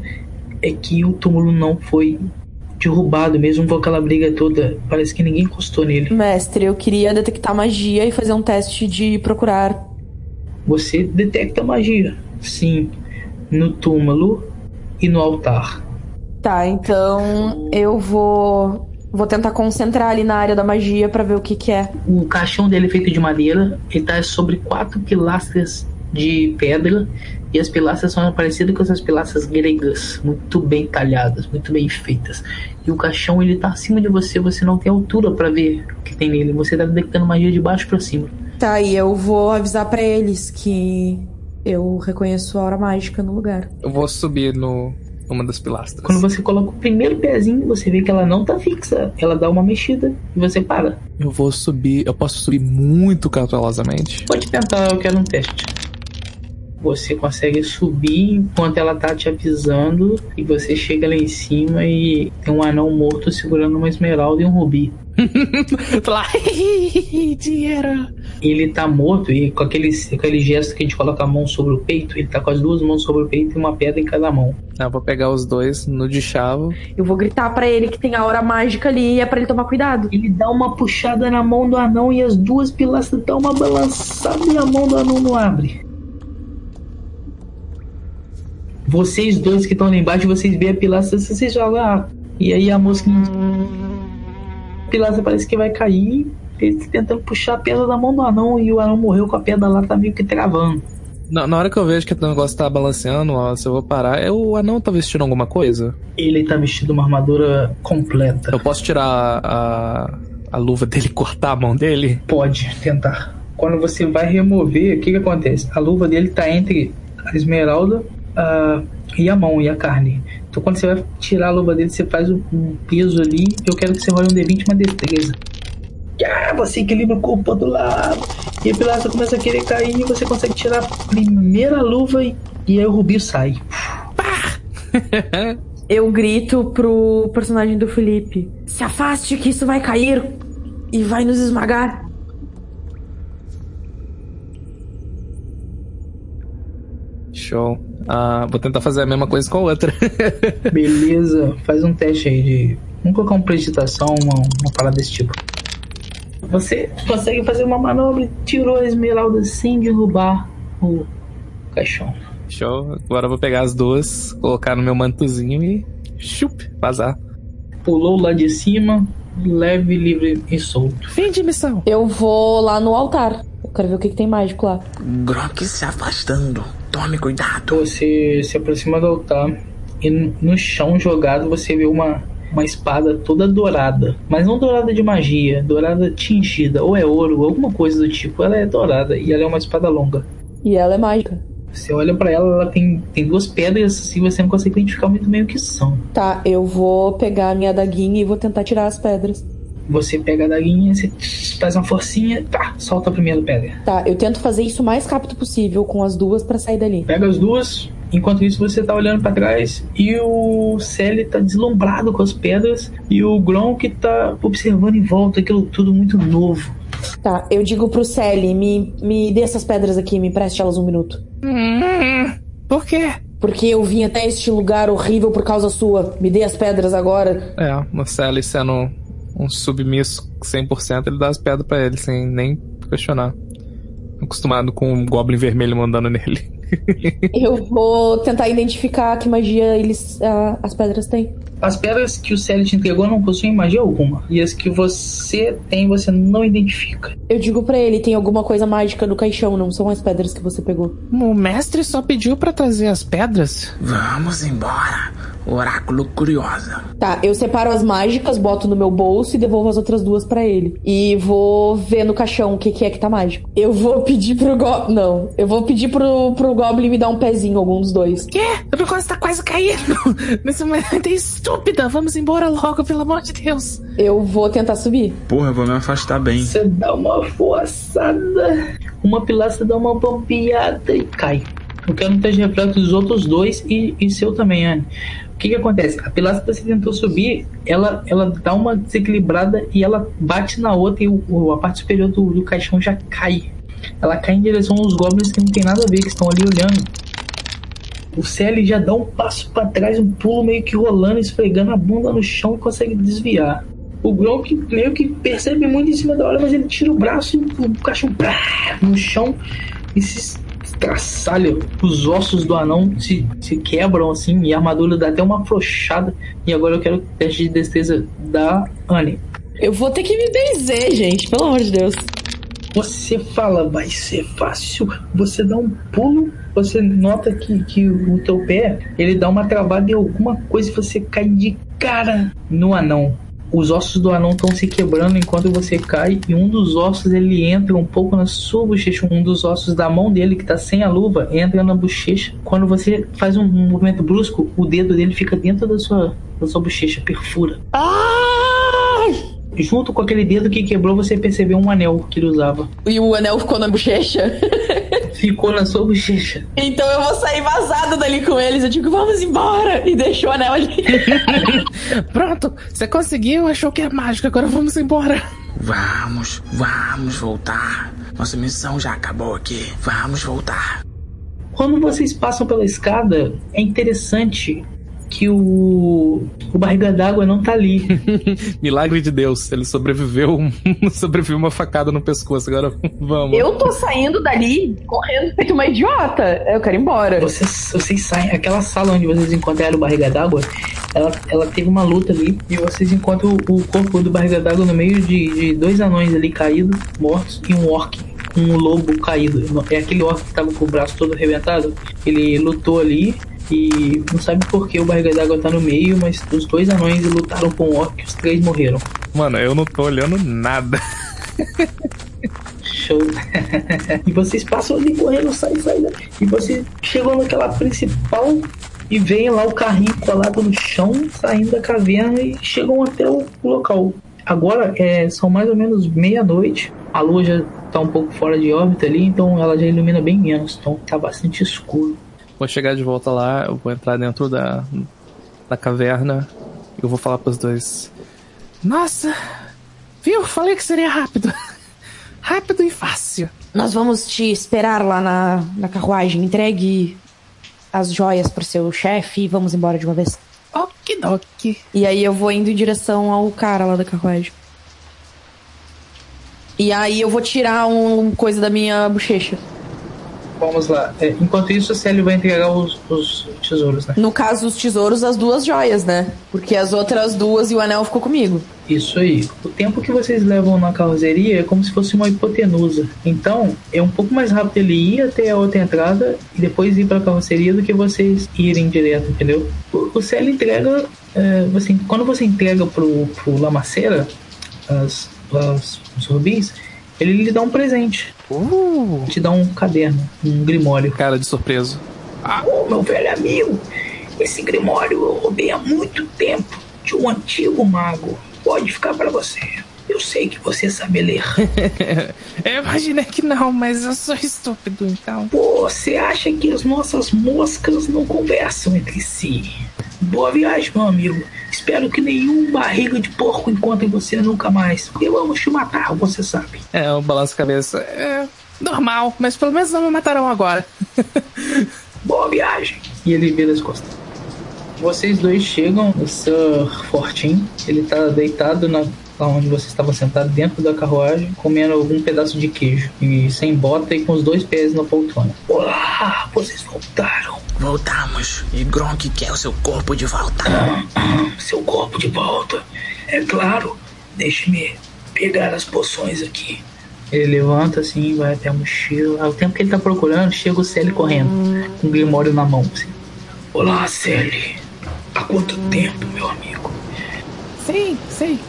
é que o túmulo não foi derrubado, mesmo com aquela briga toda. Parece que ninguém encostou nele. Mestre, eu queria detectar magia e fazer um teste de procurar. Você detecta magia, sim, no túmulo e no altar. Tá, então eu vou vou tentar concentrar ali na área da magia pra ver o que que é. O caixão dele é feito de madeira, ele tá sobre quatro pilastras de pedra e as pilastras são parecidas com essas pilastras gregas, muito bem talhadas, muito bem feitas. E o caixão ele tá acima de você, você não tem altura pra ver o que tem nele, você tá detectando magia de baixo pra cima. Tá, e eu vou avisar pra eles que eu reconheço a aura mágica no lugar. Eu vou subir no uma das pilastras. Quando você coloca o primeiro pezinho, você vê que ela não tá fixa. Ela dá uma mexida e você para. Eu vou subir. Eu posso subir muito cautelosamente. Pode tentar, eu quero um teste. Você consegue subir enquanto ela tá te avisando e você chega lá em cima e tem um anão morto segurando uma esmeralda e um rubi. lá, dinheiro. Ele tá morto e com aquele, aquele gesto que a gente coloca a mão sobre o peito, ele tá com as duas mãos sobre o peito e uma pedra em cada mão. Ah, eu vou pegar os dois no de chavo. Eu vou gritar pra ele que tem a aura mágica ali e é pra ele tomar cuidado. Ele dá uma puxada na mão do anão e as duas pilastras dão uma balançada e a mão do anão não abre. Vocês dois que estão lá embaixo, vocês veem a pilastra, vocês jogam. Ah, e aí a mosca. A pilastra parece que vai cair. Ele tá tentando puxar a pedra da mão do anão e o anão morreu com a pedra lá, tá meio que travando. Na, na hora que eu vejo que o negócio tá balanceando, ó, se eu vou parar, é o anão tá vestindo alguma coisa? Ele tá vestindo uma armadura completa. Eu posso tirar a, a luva dele e cortar a mão dele? Pode tentar. Quando você vai remover, o que que acontece? A luva dele tá entre a esmeralda a, e a mão e a carne. Então quando você vai tirar a luva dele, você faz um um peso ali. Eu quero que você role um D20 uma destreza. Ah, você equilibra o corpo do lado. E a pilastra começa a querer cair e você consegue tirar a primeira luva e, e aí o rubi sai. Eu grito pro personagem do Felipe: Se afaste que isso vai cair e vai nos esmagar. Show. Ah, vou tentar fazer a mesma coisa com a outra. Beleza, faz um teste aí de. Vamos colocar uma prestação, uma, uma parada desse tipo. Você consegue fazer uma manobra e tirou a esmeralda sem derrubar o caixão. Show. Agora eu vou pegar as duas, colocar no meu mantozinho e. chup, vazar. Pulou lá de cima, leve, livre e solto. Fim de missão. Eu vou lá no altar. Eu quero ver o que, que tem mágico lá. Grok se afastando. Tome cuidado. Você se aproxima do altar e no- chão jogado você vê uma, uma espada toda dourada. Mas não dourada de magia, dourada tingida. Ou é ouro, ou alguma coisa do tipo. Ela é dourada e ela é uma espada longa. E ela é mágica. Você olha pra ela, ela tem, tem duas pedras assim, você não consegue identificar muito bem o que são. Tá, eu vou pegar a minha adaguinha e vou tentar tirar as pedras. Você pega a daguinha, você faz uma forcinha, tá, solta a primeira pedra. Tá, eu tento fazer isso o mais rápido possível com as duas pra sair dali. Pega as duas, enquanto isso você tá olhando pra trás e o Sally tá deslumbrado com as pedras e o Gronk tá observando em volta aquilo tudo muito novo. Tá, eu digo pro Sally, me, me dê essas pedras aqui, me preste elas um minuto. Hum, por quê? Porque eu vim até este lugar horrível por causa sua. Me dê as pedras agora. É, o Sally sendo um submisso 100%, ele dá as pedras pra ele, sem nem questionar. Acostumado com um Goblin vermelho mandando nele. Eu vou tentar identificar que magia eles, ah, as pedras têm. As pedras que o Sally te entregou não possuem magia alguma. E as que você tem, você não identifica. Eu digo pra ele, tem alguma coisa mágica no caixão, não são as pedras que você pegou. O mestre só pediu pra trazer as pedras. Vamos embora. Oráculo curiosa. Tá, eu separo as mágicas, boto no meu bolso e devolvo as outras duas pra ele. E vou ver no caixão o que, que é que tá mágico. Eu vou pedir pro Goblin. Não, eu vou pedir pro, pro Goblin me dar um pezinho, algum dos dois. Quê? O negócio tá quase caindo. Nesse momento é estúpida. Vamos embora logo, pelo amor de Deus. Eu vou tentar subir. Porra, eu vou me afastar bem. Você dá uma forçada, uma pilastra dá uma bombeada e cai. Eu quero um teste de reflexo dos outros dois e, e seu também, Anne. O que que acontece? A pilastra que você tentou subir, ela, ela dá uma desequilibrada e ela bate na outra e o, o- a parte superior do, do caixão já cai. Ela cai em direção aos goblins que não tem nada a ver, que estão ali olhando. O Celi já dá um passo pra trás, um pulo meio que rolando, esfregando a bunda no chão e consegue desviar. O Gronk meio que percebe muito em cima da hora, mas ele tira o braço e o cachorro plá, no chão e se estraçalha. Os ossos do anão se, se quebram assim e a armadura dá até uma afrouxada. E agora eu quero o teste de destreza da Anne. Eu vou ter que me benzer, gente, pelo amor de Deus. Você fala, vai ser fácil. Você dá um pulo, você nota que, que o teu pé ele dá uma travada em alguma coisa e você cai de cara no anão. os ossos do anão estão se quebrando enquanto você cai e um dos ossos ele entra um pouco na sua bochecha, um dos ossos da mão dele que tá sem a luva entra na bochecha. Quando você faz um movimento brusco, o dedo dele fica dentro da sua, da sua bochecha, perfura. Junto com aquele dedo que quebrou, você percebeu um anel que ele usava. E o anel ficou na bochecha? Ficou na sua bochecha. Então eu vou sair vazada dali com eles. Eu digo, vamos embora. E deixo o anel ali. Pronto, você conseguiu, achou que é mágico, agora vamos embora. Vamos, vamos voltar. Nossa missão já acabou aqui. Vamos voltar. Quando vocês passam pela escada, é interessante que o, o barriga d'água não tá ali. Milagre de Deus, ele sobreviveu, sobreviveu uma facada no pescoço. Agora vamos. Eu tô saindo dali correndo feito uma idiota. Eu quero ir embora. Vocês, vocês saem, aquela sala onde vocês encontraram o barriga d'água, ela, ela teve uma luta ali e vocês encontram o corpo do barriga d'água no meio de, de dois anões ali caídos, mortos, e um orc um lobo caído. É aquele orc que tava com o braço todo arrebentado. Ele lutou ali e não sabe por que o barriga d'água tá no meio, mas os dois anões lutaram com o orc e os três morreram. Mano, eu não tô olhando nada. Show. e vocês passam ali correndo, sai, sai. né? E você chegou naquela principal e vem lá o carrinho colado no chão, saindo da caverna e chegam até o local. Agora é, são mais ou menos meia-noite. A lua já tá um pouco fora de órbita ali, então ela já ilumina bem menos. Então tá bastante escuro. Vou chegar de volta lá, eu vou entrar dentro da, da caverna e eu vou falar pros dois. Nossa, viu? Falei que seria rápido. Rápido e fácil. Nós vamos te esperar lá na, na carruagem. Entregue as joias pro seu chefe e vamos embora de uma vez. Okidoki. E aí eu vou indo em direção ao cara lá da carruagem. E aí eu vou tirar um coisa da minha bochecha. Vamos lá. É, enquanto isso, a Célio vai entregar os, os tesouros, né? No caso, os tesouros, as duas joias, né? Porque as outras duas e o anel ficou comigo. Isso aí. O tempo que vocês levam na carroceria é como se fosse uma hipotenusa. Então, é um pouco mais rápido ele ir até a outra entrada e depois ir para a carroceria do que vocês irem direto, entendeu? O, o Célio entrega. é, você, quando você entrega pro, pro Lamacera as, as, os rubins, ele lhe dá um presente. Uh, Te dá um caderno, um grimório. cara de surpreso. Ah, ô, meu velho amigo, esse grimório eu roubei há muito tempo de um antigo mago. Pode ficar pra você. Eu sei que você sabe ler. Eu imaginei que não, mas eu sou estúpido, então. Pô, você acha que as nossas moscas não conversam entre si? Boa viagem, meu amigo. Espero que nenhum barriga de porco encontre você nunca mais. Porque vamos te matar, você sabe. É, eu balanço a cabeça. É normal, mas pelo menos não me matarão agora. Boa viagem. E ele vira as costas. Vocês dois chegam, o Sir Fortin, ele tá deitado na onde você estava sentado dentro da carruagem, comendo algum pedaço de queijo e sem bota e com os dois pés na poltrona. Olá, vocês voltaram. Voltamos. E Gronk quer o seu corpo de volta. Seu corpo de volta. É claro. Deixe-me pegar as poções aqui. Ele levanta assim, vai até a mochila. Ao tempo que ele tá procurando, chega o Célio correndo, com o grimório na mão. Assim. Olá, Sally. Há quanto tempo, meu amigo? Sim, sim.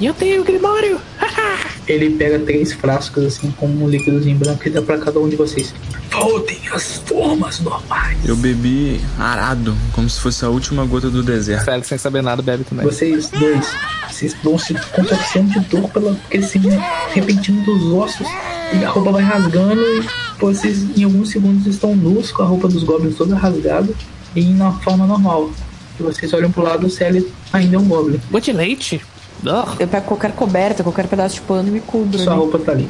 E eu tenho o Grimório. Ele pega três frascos assim com um líquidozinho branco e dá pra cada um de vocês. Voltem às formas normais. Eu bebi arado, como se fosse a última gota do deserto. Félix, sem saber nada, bebe também. Vocês dois, vocês vão se contorcendo de dor pela crescimento repentino dos ossos e a roupa vai rasgando e vocês em alguns segundos estão nus com a roupa dos goblins toda rasgada e na forma normal. E vocês olham pro lado, o Sally ainda é um goblin. Vou de leite? Eu pego qualquer coberta, qualquer pedaço de pano e me cubro. Sua ali. roupa tá ali.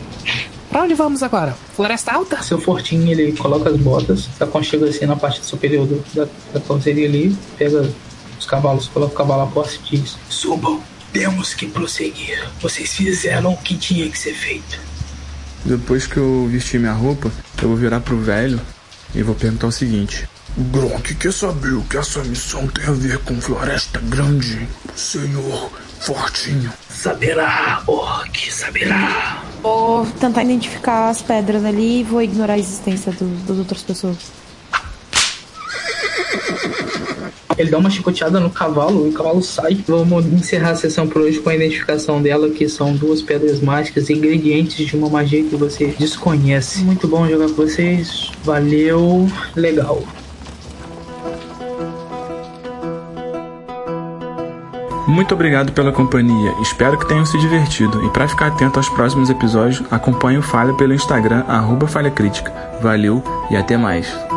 Pra onde vamos agora? Floresta Alta? Seu fortinho, ele coloca as botas, se aconchega assim na parte superior do- da, da carroceria ali, pega os cavalos, coloca o cavalo a posse e diz: Subam. Temos que prosseguir. Vocês fizeram o que tinha que ser feito. Depois que eu vestir minha roupa, eu vou virar pro velho e vou perguntar o seguinte: Gronk quer saber o que essa missão tem a ver com Floresta Grande, senhor Fortinho. Saberá, orc, saberá. Vou tentar identificar as pedras ali e vou ignorar a existência do- das outras pessoas. Ele dá uma chicoteada no cavalo e o cavalo sai. Vamos encerrar a sessão por hoje com a identificação dela, que são duas pedras mágicas, ingredientes de uma magia que você desconhece. Muito bom jogar com vocês. Valeu. Legal. Muito obrigado pela companhia, espero que tenham se divertido. E para ficar atento aos próximos episódios, acompanhe o Falha pelo Instagram, arroba Falha Crítica. Valeu e até mais.